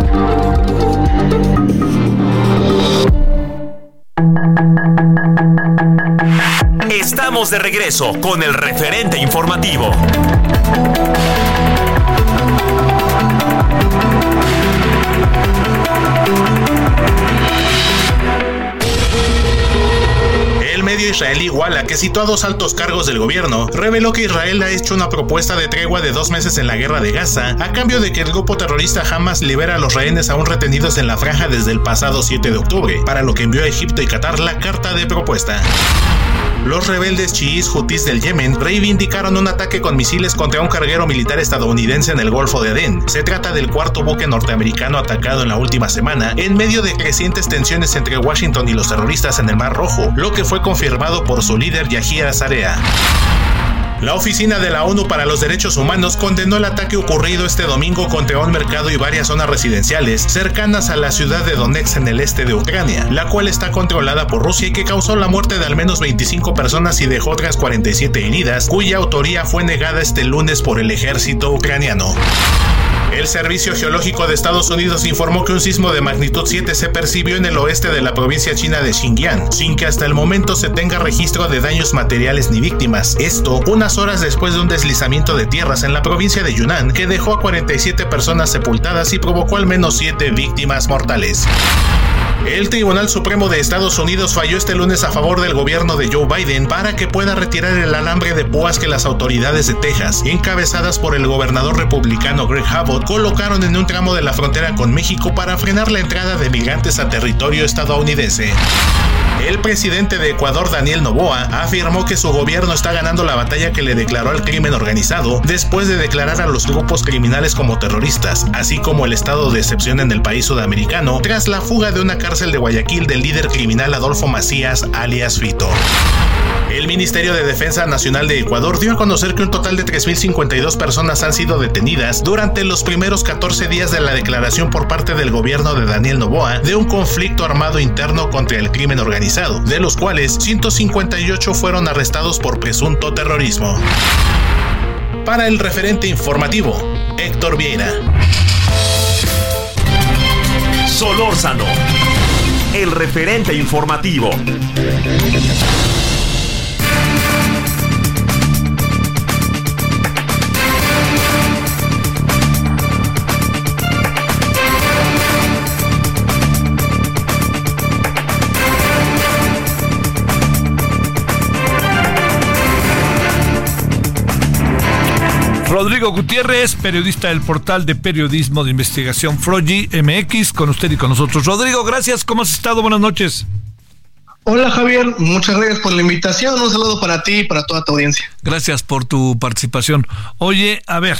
De regreso con el referente informativo. El medio israelí Walla, que citó a dos altos cargos del gobierno, reveló que Israel ha hecho una propuesta de tregua de dos meses en la guerra de Gaza, a cambio de que el grupo terrorista Hamas libera a los rehenes aún retenidos en la franja desde el pasado 7 de octubre, para lo que envió a Egipto y Qatar la carta de propuesta. Los rebeldes chiíes hutíes del Yemen reivindicaron un ataque con misiles contra un carguero militar estadounidense en el Golfo de Adén. Se trata del cuarto buque norteamericano atacado en la última semana, en medio de crecientes tensiones entre Washington y los terroristas en el Mar Rojo, lo que fue confirmado por su líder Yahya Zarea. La Oficina de la ONU para los Derechos Humanos condenó el ataque ocurrido este domingo contra un mercado y varias zonas residenciales cercanas a la ciudad de Donetsk en el este de Ucrania, la cual está controlada por Rusia y que causó la muerte de al menos 25 personas y dejó otras 47 heridas, cuya autoría fue negada este lunes por el ejército ucraniano. El Servicio Geológico de Estados Unidos informó que un sismo de magnitud 7 se percibió en el oeste de la provincia china de Xinjiang, sin que hasta el momento se tenga registro de daños materiales ni víctimas. Esto unas horas después de un deslizamiento de tierras en la provincia de Yunnan que dejó a 47 personas sepultadas y provocó al menos 7 víctimas mortales. El Tribunal Supremo de Estados Unidos falló este lunes a favor del gobierno de Joe Biden para que pueda retirar el alambre de púas que las autoridades de Texas, encabezadas por el gobernador republicano Greg Abbott, colocaron en un tramo de la frontera con México para frenar la entrada de migrantes a territorio estadounidense. El presidente de Ecuador, Daniel Noboa, afirmó que su gobierno está ganando la batalla que le declaró al crimen organizado después de declarar a los grupos criminales como terroristas, así como el estado de excepción en el país sudamericano tras la fuga de una cárcel de Guayaquil del líder criminal Adolfo Macías, alias Fito. El Ministerio de Defensa Nacional de Ecuador dio a conocer que un total de 3.052 personas han sido detenidas durante los primeros 14 días de la declaración por parte del gobierno de Daniel Noboa de un conflicto armado interno contra el crimen organizado, de los cuales 158 fueron arrestados por presunto terrorismo. Para el referente informativo, Héctor Vieira. Solórzano, el referente informativo. Rodrigo Gutiérrez, periodista del portal de periodismo de investigación Frogi MX, con usted y con nosotros. Rodrigo, gracias. ¿Cómo has estado? Buenas noches. Hola Javier, muchas gracias por la invitación. Un saludo para ti y para toda tu audiencia. Gracias por tu participación. Oye, a ver,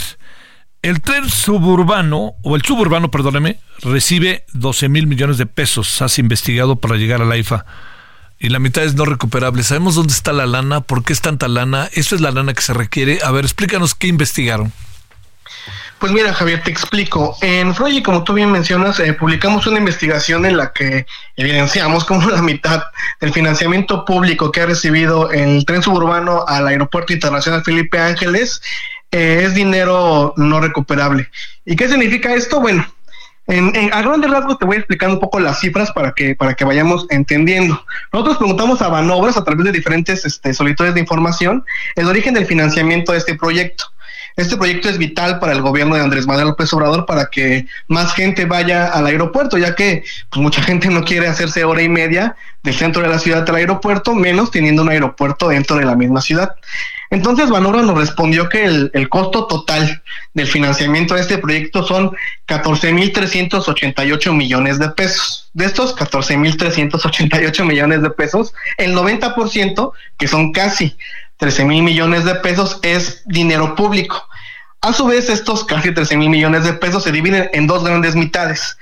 el tren suburbano, o el suburbano, perdóneme, recibe 12 mil millones de pesos, has investigado para llegar a la IFA. Y la mitad es no recuperable. ¿Sabemos dónde está la lana? ¿Por qué es tanta lana? ¿Eso es la lana que se requiere? A ver, explícanos qué investigaron. Pues mira, Javier, te explico. En Freud, como tú bien mencionas, eh, publicamos una investigación en la que evidenciamos como la mitad del financiamiento público que ha recibido el tren suburbano al Aeropuerto Internacional Felipe Ángeles eh, es dinero no recuperable. ¿Y qué significa esto? Bueno, en, a grandes rasgos te voy explicando un poco las cifras para que, para que vayamos entendiendo. Nosotros preguntamos a Banobras a través de diferentes este, solicitudes de información el origen del financiamiento de este proyecto. Este proyecto es vital para el gobierno de Andrés Manuel López Obrador para que más gente vaya al aeropuerto, ya que pues, mucha gente no quiere hacerse hora y media del centro de la ciudad al aeropuerto, menos teniendo un aeropuerto dentro de la misma ciudad. Entonces Banobra nos respondió que el, costo total del financiamiento de este proyecto son 14.388 millones de pesos. De estos 14.388 millones de pesos, el 90%, que son casi 13 mil millones de pesos es dinero público. A su vez, estos casi 13 mil millones de pesos se dividen en dos grandes mitades.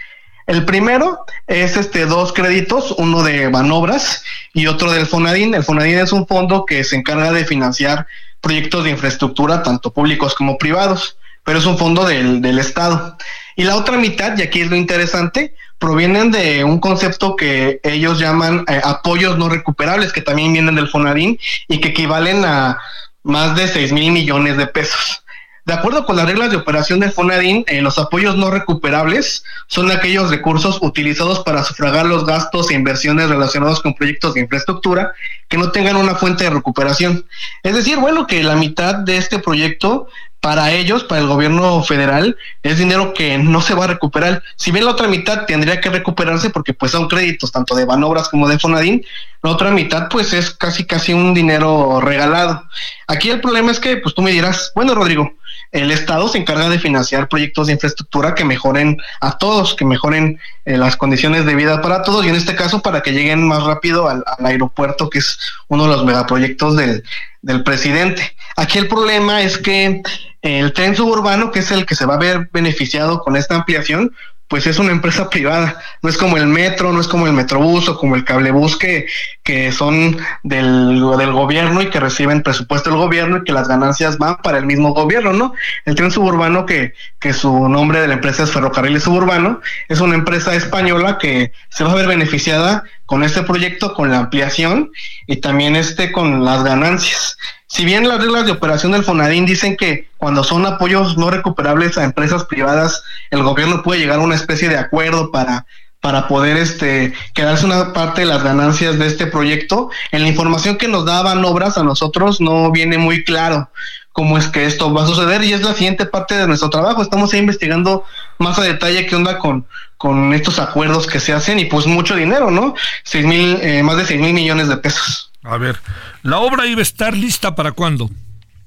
El primero es este dos créditos, uno de Banobras y otro del Fonadín. El Fonadín es un fondo que se encarga de financiar proyectos de infraestructura, tanto públicos como privados, pero es un fondo del, del Estado. Y la otra mitad, y aquí es lo interesante, provienen de un concepto que ellos llaman eh, apoyos no recuperables, que también vienen del Fonadín y que equivalen a más de 6 mil millones de pesos. De acuerdo con las reglas de operación del Fonadín, eh, los apoyos no recuperables son aquellos recursos utilizados para sufragar los gastos e inversiones relacionados con proyectos de infraestructura que no tengan una fuente de recuperación. Es decir, bueno, que la mitad de este proyecto para ellos, para el gobierno federal, es dinero que no se va a recuperar. Si bien la otra mitad tendría que recuperarse porque pues son créditos tanto de Banobras como de Fonadín, la otra mitad pues es casi casi un dinero regalado. Aquí el problema es que pues tú me dirás, bueno Rodrigo, el Estado se encarga de financiar proyectos de infraestructura que mejoren a todos, que mejoren eh, las condiciones de vida para todos y en este caso para que lleguen más rápido al, aeropuerto, que es uno de los megaproyectos del, del presidente. Aquí el problema es que el tren suburbano, que es el que se va a ver beneficiado con esta ampliación, pues es una empresa privada, no es como el metro, no es como el metrobús o como el cablebús que, que son del, del gobierno y que reciben presupuesto del gobierno y que las ganancias van para el mismo gobierno, ¿no? El tren suburbano, que, que su nombre de la empresa es Ferrocarriles Suburbano, es una empresa española que se va a ver beneficiada con este proyecto, con la ampliación y también este con las ganancias. Si bien las reglas de operación del Fonadín dicen que cuando son apoyos no recuperables a empresas privadas, el gobierno puede llegar a una especie de acuerdo para, para poder este, quedarse una parte de las ganancias de este proyecto, en la información que nos daban obras a nosotros no viene muy claro cómo es que esto va a suceder y es la siguiente parte de nuestro trabajo. Estamos ahí investigando más a detalle qué onda con, con estos acuerdos que se hacen y pues mucho dinero, ¿no? Seis mil, eh, más de seis mil millones de pesos. A ver, ¿la obra iba a estar lista para cuándo?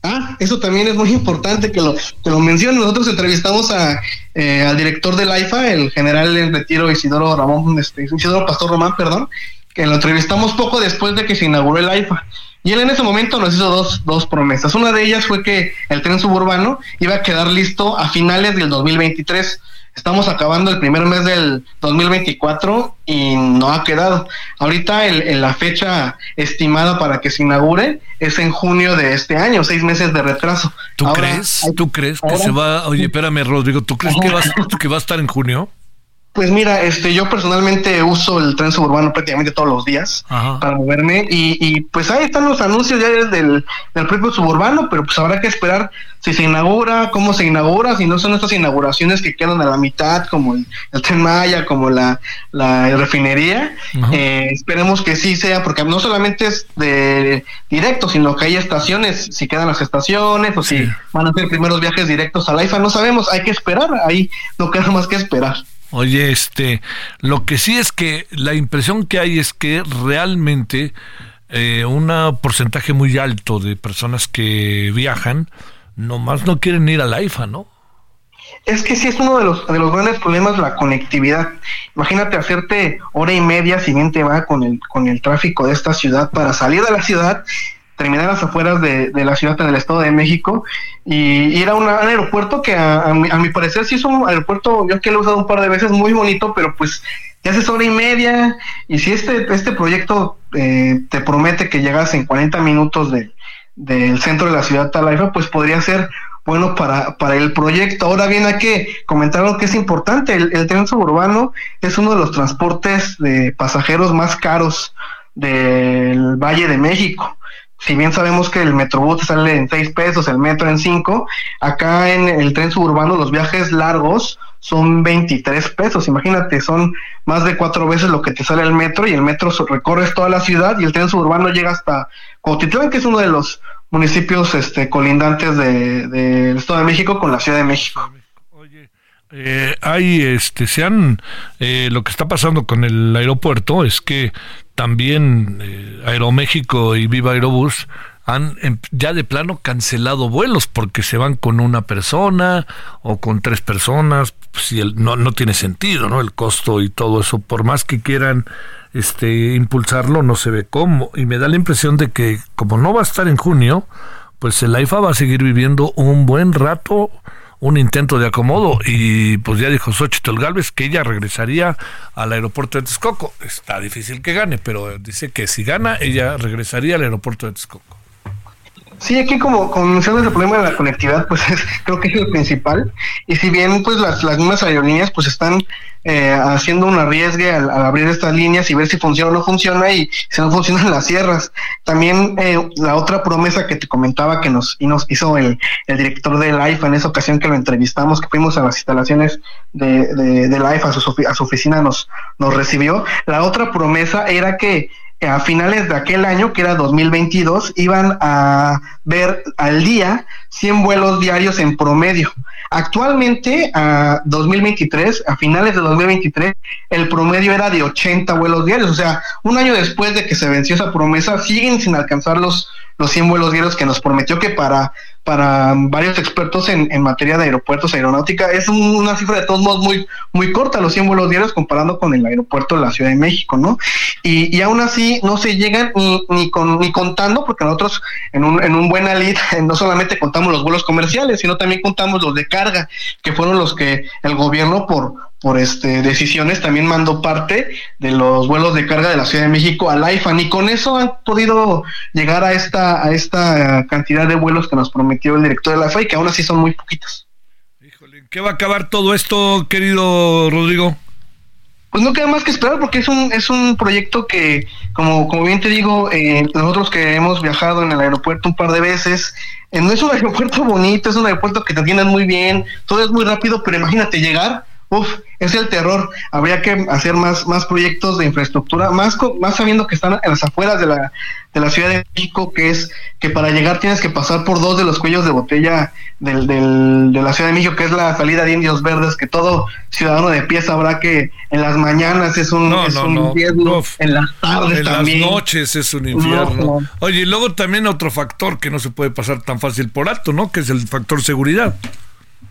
Ah, eso también es muy importante que lo, que lo mencione. Nosotros entrevistamos a, eh, al director del AIFA, el general en retiro Isidoro Ramón, este, Isidoro Pastor Román, perdón, que lo entrevistamos poco después de que se inauguró el AIFA. Y él en ese momento nos hizo dos, dos promesas. Una de ellas fue que el tren suburbano iba a quedar listo a finales del 2023 Estamos acabando el primer mes del 2024 y no ha quedado. Ahorita el, la fecha estimada para que se inaugure es en junio de este año, seis meses de retraso. ¿Tú crees? ¿Tú crees que se va? Oye, espérame, Rodrigo, ¿tú crees que va, que va a estar en junio? Pues mira, este, yo personalmente uso el tren suburbano prácticamente todos los días para moverme y, y, pues ahí están los anuncios ya del, del propio suburbano, pero pues habrá que esperar si se inaugura, cómo se inaugura, si no son estas inauguraciones que quedan a la mitad, como el, tren Maya, como la, la refinería. Eh, esperemos que sí sea, porque no solamente es de directo, sino que hay estaciones, si quedan las estaciones o si van a ser primeros viajes directos a la IFA, no sabemos, hay que esperar, ahí no queda más que esperar. Oye, este, lo que sí es que la impresión que hay es que realmente eh, un porcentaje muy alto de personas que viajan nomás no quieren ir a la IFA, ¿no? Es que sí es uno de los, de los grandes problemas la conectividad. Imagínate hacerte hora y media si bien te va con el, con el tráfico de esta ciudad para salir de la ciudad terminar las afueras de, la ciudad en el Estado de México y, era un aeropuerto que a, mi, parecer sí es un aeropuerto, yo que lo he usado un par de veces, muy bonito, pero pues ya haces hora y media y si este, este proyecto eh, te promete que llegas en 40 minutos del centro de la ciudad Talaifa, pues podría ser bueno para, para el proyecto. Ahora bien, hay que comentar lo que es importante. El, tren suburbano es uno de los transportes de pasajeros más caros del Valle de México si bien sabemos que el Metrobús sale en 6 pesos, el metro en 5, acá en el tren suburbano los viajes largos son 23 pesos, imagínate, son más de cuatro veces lo que te sale el metro y el metro recorres toda la ciudad y el tren suburbano llega hasta Cotitlán, que es uno de los municipios este, colindantes del de, Estado de México con la Ciudad de México. Eh, hay, este, se han, eh, lo que está pasando con el aeropuerto es que también eh, Aeroméxico y Viva Aerobús han em, ya de plano cancelado vuelos porque se van con una persona o con tres personas, si el, no, no tiene sentido, ¿no? El costo y todo eso, por más que quieran este impulsarlo, no se ve cómo. Y me da la impresión de que como no va a estar en junio, pues el AIFA va a seguir viviendo un buen rato un intento de acomodo y pues ya dijo Xochitl Galvez que ella regresaría al aeropuerto de Texcoco. Está difícil que gane, pero dice que si gana ella regresaría al aeropuerto de Texcoco. Sí, aquí como, como mencionas el problema de la conectividad, pues creo que es el principal. Y si bien pues las, las mismas aerolíneas pues están eh, haciendo un arriesgue al, abrir estas líneas y ver si funciona o no funciona y si no funcionan las cierras. También eh, la otra promesa que te comentaba que nos, y nos hizo el, el director de Life en esa ocasión que lo entrevistamos, que fuimos a las instalaciones de, de, de Life, a su, a su oficina nos, nos recibió. La otra promesa era que a finales de aquel año, que era 2022, iban a ver al día 100 vuelos diarios en promedio. Actualmente, a 2023, a finales de 2023, el promedio era de 80 vuelos diarios. O sea, un año después de que se venció esa promesa, siguen sin alcanzar los, los 100 vuelos diarios que nos prometió que para para varios expertos en, en materia de aeropuertos, aeronáutica, es una cifra de todos modos muy, muy corta, los 100 vuelos diarios comparando con el aeropuerto de la Ciudad de México, ¿no? Y, y aún así no se llegan ni, ni, con, ni contando, porque nosotros en un, en un buen alit no solamente contamos los vuelos comerciales, sino también contamos los de carga, que fueron los que el gobierno por, por este decisiones también mandó parte de los vuelos de carga de la Ciudad de México al IFAN y con eso han podido llegar a esta a esta cantidad de vuelos que nos prometió el director de la y que aún así son muy poquitos. Híjole, ¿qué va a acabar todo esto, querido Rodrigo? Pues no queda más que esperar porque es un es un proyecto que como como bien te digo eh, nosotros que hemos viajado en el aeropuerto un par de veces eh, no es un aeropuerto bonito es un aeropuerto que te atienden muy bien todo es muy rápido pero imagínate llegar Uf, es el terror. Habría que hacer más, más proyectos de infraestructura, más, más sabiendo que están en las afueras de la, de la Ciudad de México, que es que para llegar tienes que pasar por dos de los cuellos de botella del, del, de la Ciudad de México, que es la salida de Indios Verdes, que todo ciudadano de pie sabrá que en las mañanas es un, es un infierno, en las tardes en también. las noches es un infierno. Oye, y luego también otro factor que no se puede pasar tan fácil por alto, ¿no? Que es el factor seguridad.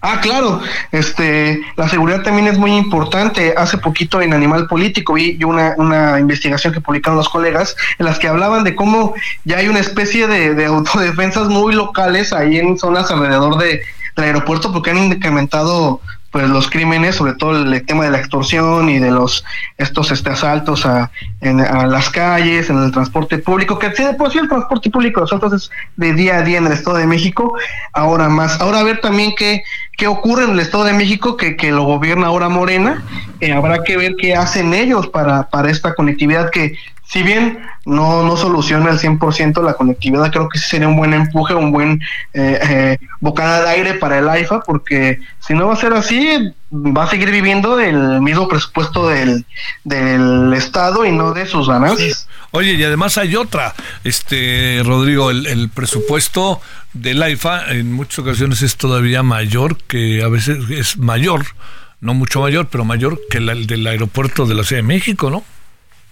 Ah, claro, este, la seguridad también es muy importante. Hace poquito en Animal Político vi una, una investigación que publicaron los colegas en las que hablaban de cómo ya hay una especie de, de autodefensas muy locales ahí en zonas alrededor de, del aeropuerto porque han incrementado pues los crímenes, sobre todo el tema de la extorsión y de los estos este asaltos a, en, a las calles, en el transporte público, que sí, pues sí el transporte público, asaltos es de día a día en el Estado de México, ahora más. Ahora a ver también qué, qué ocurre en el Estado de México, que, que lo gobierna ahora Morena, eh, habrá que ver qué hacen ellos para, para esta conectividad que si bien no, no soluciona al 100% la conectividad, creo que sería un buen empuje, un buen eh, eh, bocada de aire para el AIFA, porque si no va a ser así, va a seguir viviendo del mismo presupuesto del, del Estado y no de sus ganancias. Oye, y además hay otra, este Rodrigo, el, el presupuesto del AIFA en muchas ocasiones es todavía mayor, que a veces es mayor, no mucho mayor, pero mayor que el del aeropuerto de la Ciudad de México, ¿no?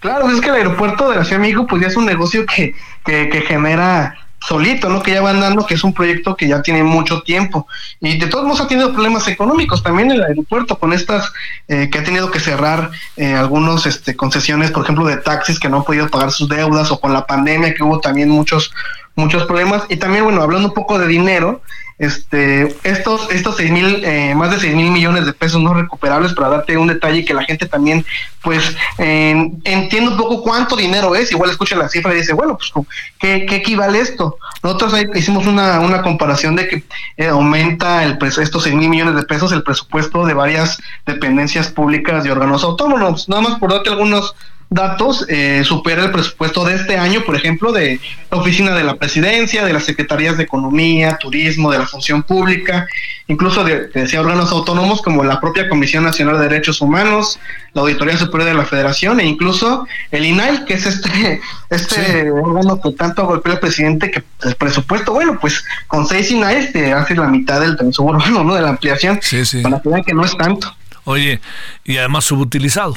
Claro, es que el aeropuerto de la Ciudad de México pues ya es un negocio que, que, que genera solito, ¿no? Que ya van dando, que es un proyecto que ya tiene mucho tiempo. Y de todos modos ha tenido problemas económicos también el aeropuerto con estas eh, que ha tenido que cerrar eh, algunos este, concesiones, por ejemplo, de taxis que no han podido pagar sus deudas o con la pandemia que hubo también muchos muchos problemas. Y también, bueno, hablando un poco de dinero, este, estos, estos seis mil, eh, más de 6 mil millones de pesos no recuperables, para darte un detalle que la gente también, pues, entiende un poco cuánto dinero es, igual escucha la cifra y dice, bueno, pues, ¿qué, qué equivale esto? Nosotros hicimos una, una comparación de que eh, aumenta el estos 6 mil millones de pesos el presupuesto de varias dependencias públicas y órganos autónomos. Nada más por darte algunos datos, eh, supera el presupuesto de este año, por ejemplo, de la Oficina de la Presidencia, de las Secretarías de Economía, Turismo, de la Función Pública, incluso de, decía, órganos autónomos como la propia Comisión Nacional de Derechos Humanos, la Auditoría Superior de la Federación e incluso el INAI, que es este, este órgano que tanto golpea el presidente, que el presupuesto, bueno, pues con seis INAI te hace la mitad del suburbano, ¿no? De la ampliación, para que vean que no es tanto. Oye, y además subutilizado.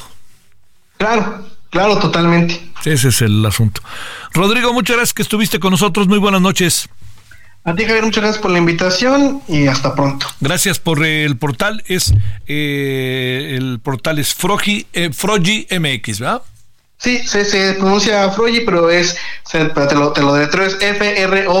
Claro, Claro, totalmente. Ese es el asunto. Rodrigo, muchas gracias que estuviste con nosotros. Muy buenas noches. A ti, Javier, muchas gracias por la invitación y hasta pronto. Gracias por el portal. Es eh, el portal es Frogi, eh, Frogi MX, ¿verdad? Sí, se, se pronuncia Frogi, pero es, te lo, te lo es F-R-O-J-I.mx.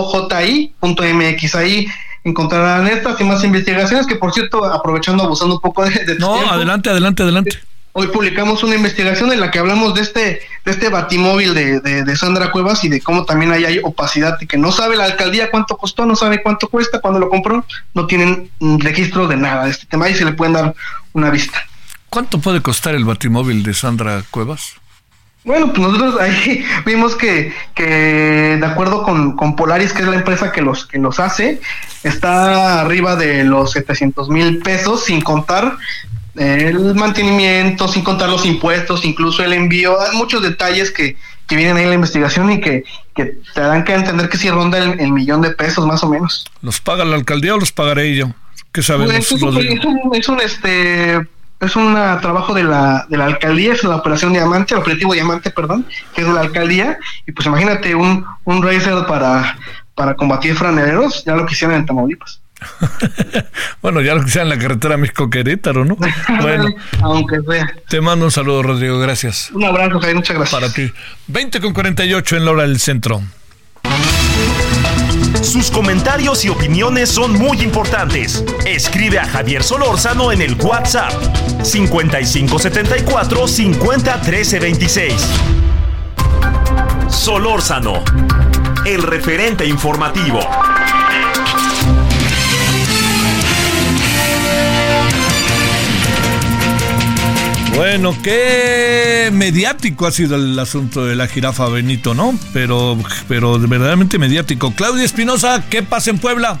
Ahí encontrarán estas y más investigaciones que, por cierto, aprovechando, abusando un poco de... de no, adelante, adelante, adelante. Hoy publicamos una investigación en la que hablamos de este, de este batimóvil de, de, Sandra Cuevas y de cómo también ahí hay opacidad y que no sabe la alcaldía cuánto costó, no sabe cuánto cuesta, cuando lo compró, no tienen registro de nada de este tema y se le pueden dar una vista. ¿Cuánto puede costar el batimóvil de Sandra Cuevas? Bueno, pues nosotros ahí vimos que, que de acuerdo con, con, Polaris, que es la empresa que los, que los hace, está arriba de los 700 mil pesos, sin contar el mantenimiento, sin contar los impuestos, incluso el envío, hay muchos detalles que, que vienen ahí en la investigación y que, que te dan que entender que si ronda el, millón de pesos más o menos. ¿Los paga la alcaldía o los pagaré yo? ¿Qué sabemos? Pues, es, un, es, un, este es un trabajo de la, de la alcaldía, es la operación Diamante, el operativo Diamante, perdón, que es de la alcaldía, y pues imagínate un, un racer para, para combatir franeros, ya lo quisieron en Tamaulipas. bueno, ya lo que sea en la carretera México-Querétaro, ¿no? Bueno, aunque sea. Te mando un saludo, Rodrigo, gracias. Un abrazo, Javier, muchas gracias. Para ti. 20 con 48 en la hora del centro. Sus comentarios y opiniones son muy importantes. Escribe a Javier Solórzano en el WhatsApp 5574 50 26. Solórzano, el referente informativo. Bueno, qué mediático ha sido el asunto de la jirafa Benito, ¿no? Pero, pero verdaderamente mediático. Claudia Espinosa, ¿qué pasa en Puebla?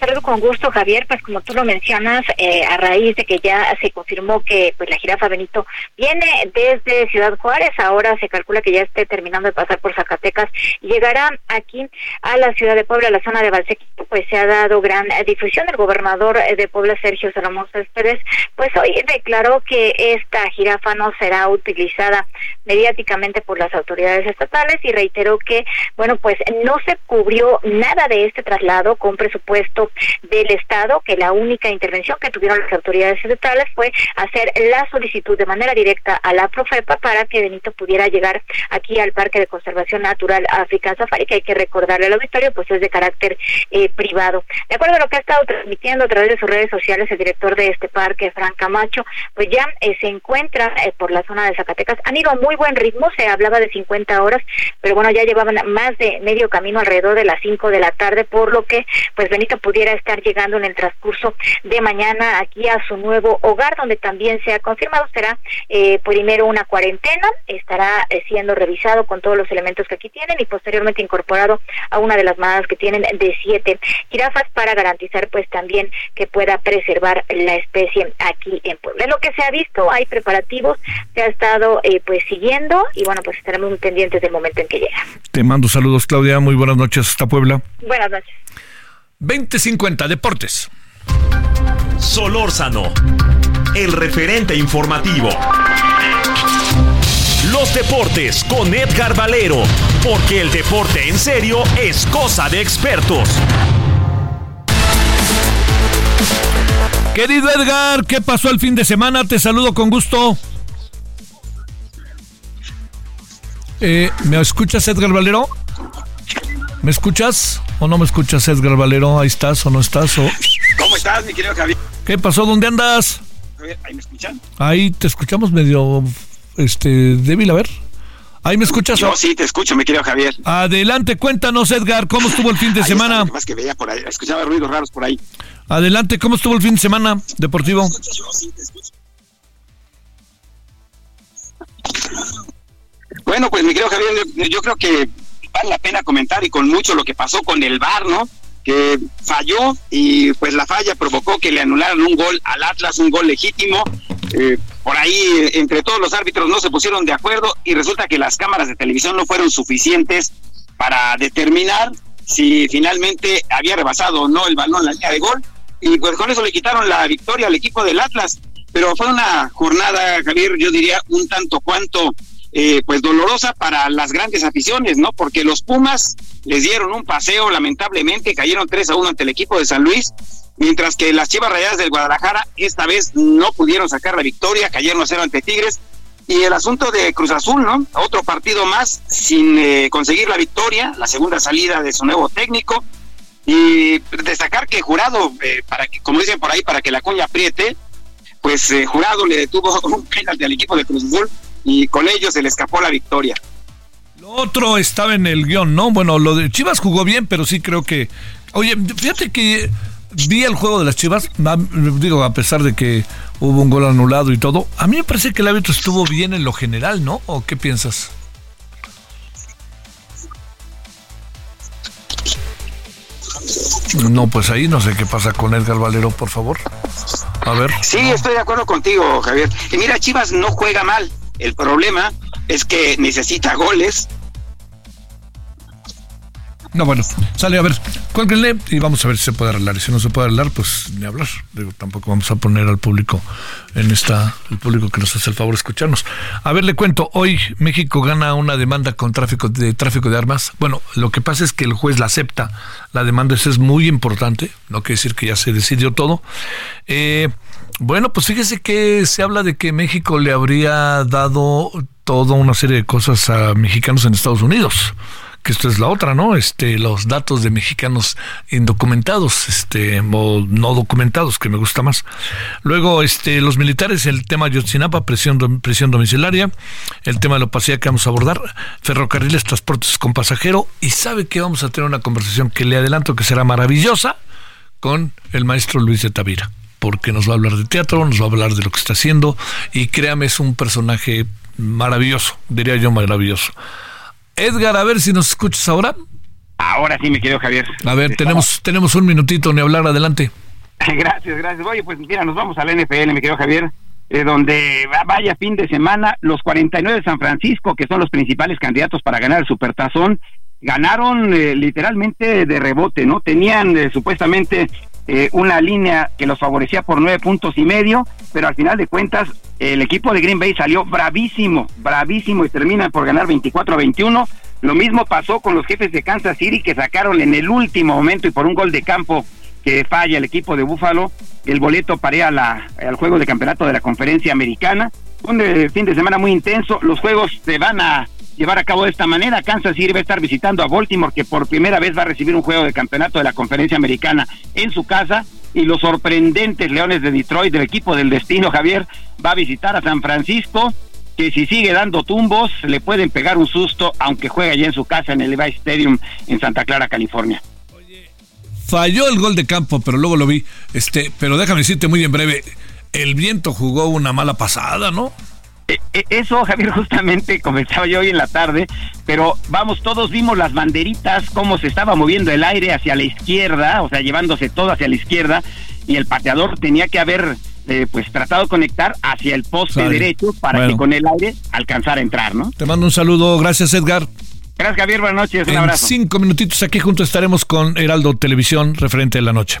Saludo con gusto, Javier. Pues como tú lo mencionas, eh, a raíz de que ya se confirmó que pues la jirafa Benito viene desde Ciudad Juárez, ahora se calcula que ya esté terminando de pasar por Zacatecas y llegará aquí a la ciudad de Puebla, a la zona de Valsequito, pues se ha dado gran difusión. El gobernador de Puebla, Sergio Salomón Céspedes, pues hoy declaró que esta jirafa no será utilizada mediáticamente por las autoridades estatales y reiteró que, bueno, pues no se cubrió nada de este traslado con presupuesto del Estado, que la única intervención que tuvieron las autoridades estatales fue hacer la solicitud de manera directa a la Profepa para que Benito pudiera llegar aquí al Parque de Conservación Natural African Safari, que hay que recordarle al auditorio, pues es de carácter eh, privado. De acuerdo a lo que ha estado transmitiendo a través de sus redes sociales el director de este parque, Fran Camacho, pues ya eh, se encuentra eh, por la zona de Zacatecas. Han ido a muy buen ritmo, se hablaba de 50 horas, pero bueno, ya llevaban más de medio camino alrededor de las 5 de la tarde, por lo que pues Benito pudiera estar llegando en el transcurso de mañana aquí a su nuevo hogar, donde también se ha confirmado será eh, primero una cuarentena, estará eh, siendo revisado con todos los elementos que aquí tienen y posteriormente incorporado a una de las manadas que tienen de siete jirafas para garantizar pues también que pueda preservar la especie aquí en Puebla. lo que se ha visto, hay preparativos, se ha estado eh, pues siguiendo y bueno pues estaremos muy pendientes del momento en que llega. Te mando saludos Claudia, muy buenas noches hasta Puebla. Buenas noches. 2050 Deportes. Solórzano, el referente informativo. Los deportes con Edgar Valero, porque el deporte en serio es cosa de expertos. Querido Edgar, ¿qué pasó el fin de semana? Te saludo con gusto. Eh, ¿Me escuchas, Edgar Valero? ¿Me escuchas o no me escuchas, Edgar Valero? ¿Ahí estás o no estás? O... ¿Cómo estás, mi querido Javier? ¿Qué pasó? ¿Dónde andas? ¿ahí me escuchan? Ahí te escuchamos medio este débil, a ver. ¿Ahí me escuchas? Yo sí te escucho, mi querido Javier. Adelante, cuéntanos, Edgar, ¿cómo estuvo el fin de semana? Más que veía por ahí, escuchaba ruidos raros por ahí. Adelante, ¿cómo estuvo el fin de semana deportivo? Bueno, pues mi querido Javier, yo, yo creo que vale la pena comentar y con mucho lo que pasó con el VAR, ¿no? Que falló y pues la falla provocó que le anularan un gol al Atlas, un gol legítimo. Eh, por ahí entre todos los árbitros no se pusieron de acuerdo y resulta que las cámaras de televisión no fueron suficientes para determinar si finalmente había rebasado o no el balón la línea de gol y pues con eso le quitaron la victoria al equipo del Atlas. Pero fue una jornada, Javier, yo diría un tanto cuanto eh, pues dolorosa para las grandes aficiones, ¿no? Porque los Pumas les dieron un paseo, lamentablemente cayeron 3 a 1 ante el equipo de San Luis, mientras que las Chivas Rayadas del Guadalajara esta vez no pudieron sacar la victoria, cayeron a 0 ante Tigres. Y el asunto de Cruz Azul, ¿no? Otro partido más sin eh, conseguir la victoria, la segunda salida de su nuevo técnico. Y destacar que Jurado, eh, para que, como dicen por ahí, para que la cuña apriete, pues eh, Jurado le detuvo un penalti al equipo de Cruz Azul y con ello se le escapó la victoria. Lo otro estaba en el guion, ¿no? Bueno, lo de Chivas jugó bien, pero sí creo que... Oye, fíjate que vi el juego de las Chivas, digo, a pesar de que hubo un gol anulado y todo, a mí me parece que el árbitro estuvo bien en lo general, ¿no? ¿O qué piensas? No, pues ahí no sé qué pasa con Edgar Valero, por favor. A ver. Sí, estoy de acuerdo contigo, Javier. Y mira, Chivas no juega mal. El problema es que necesita goles. No, bueno, sale a ver, cuélguenle y vamos a ver si se puede arreglar. Y si no se puede arreglar, pues ni hablar. Digo, tampoco vamos a poner al público en esta, el público que nos hace el favor de escucharnos. A ver, le cuento, hoy México gana una demanda con tráfico de tráfico de armas. Bueno, lo que pasa es que el juez la acepta. La demanda esa es muy importante, no quiere decir que ya se decidió todo. Eh, bueno, pues fíjese que se habla de que México le habría dado toda una serie de cosas a mexicanos en Estados Unidos que esto es la otra, ¿no? Este, los datos de mexicanos indocumentados, este, o no documentados, que me gusta más. Luego, este, los militares, el tema Yotzinapa, presión, presión domiciliaria, el tema de la opacidad que vamos a abordar, ferrocarriles, transportes con pasajero, y sabe que vamos a tener una conversación que le adelanto que será maravillosa con el maestro Luis de Tavira porque nos va a hablar de teatro, nos va a hablar de lo que está haciendo y créame, es un personaje maravilloso, diría yo maravilloso. Edgar, a ver si nos escuchas ahora. Ahora sí, me quedo Javier. A ver, tenemos, tenemos un minutito, ni hablar, adelante. Gracias, gracias. Oye, pues mira, nos vamos al NFL, me quedo Javier, eh, donde vaya fin de semana, los 49 de San Francisco, que son los principales candidatos para ganar el Supertazón, ganaron eh, literalmente de rebote, ¿no? Tenían eh, supuestamente eh, una línea que los favorecía por nueve puntos y medio, pero al final de cuentas el equipo de Green Bay salió bravísimo, bravísimo y termina por ganar 24 a 21. Lo mismo pasó con los jefes de Kansas City que sacaron en el último momento y por un gol de campo que falla el equipo de Búfalo el boleto para al juego de campeonato de la conferencia americana. Un eh, fin de semana muy intenso. Los juegos se van a llevar a cabo de esta manera. Kansas City va a estar visitando a Baltimore, que por primera vez va a recibir un juego de campeonato de la conferencia americana en su casa. Y los sorprendentes Leones de Detroit, del equipo del destino, Javier, va a visitar a San Francisco, que si sigue dando tumbos, le pueden pegar un susto, aunque juega allá en su casa en el Levi Stadium en Santa Clara, California. Falló el gol de campo, pero luego lo vi. Este, pero déjame decirte muy en breve, el viento jugó una mala pasada, ¿no? Eso, Javier, justamente comenzaba yo hoy en la tarde, pero vamos, todos vimos las banderitas, cómo se estaba moviendo el aire hacia la izquierda, o sea, llevándose todo hacia la izquierda, y el pateador tenía que haber eh, pues tratado de conectar hacia el poste derecho para que con el aire alcanzara a entrar, ¿no? Te mando un saludo, gracias Edgar. Gracias Javier, buenas noches, un en abrazo. Cinco minutitos aquí juntos estaremos con Heraldo Televisión referente de la noche.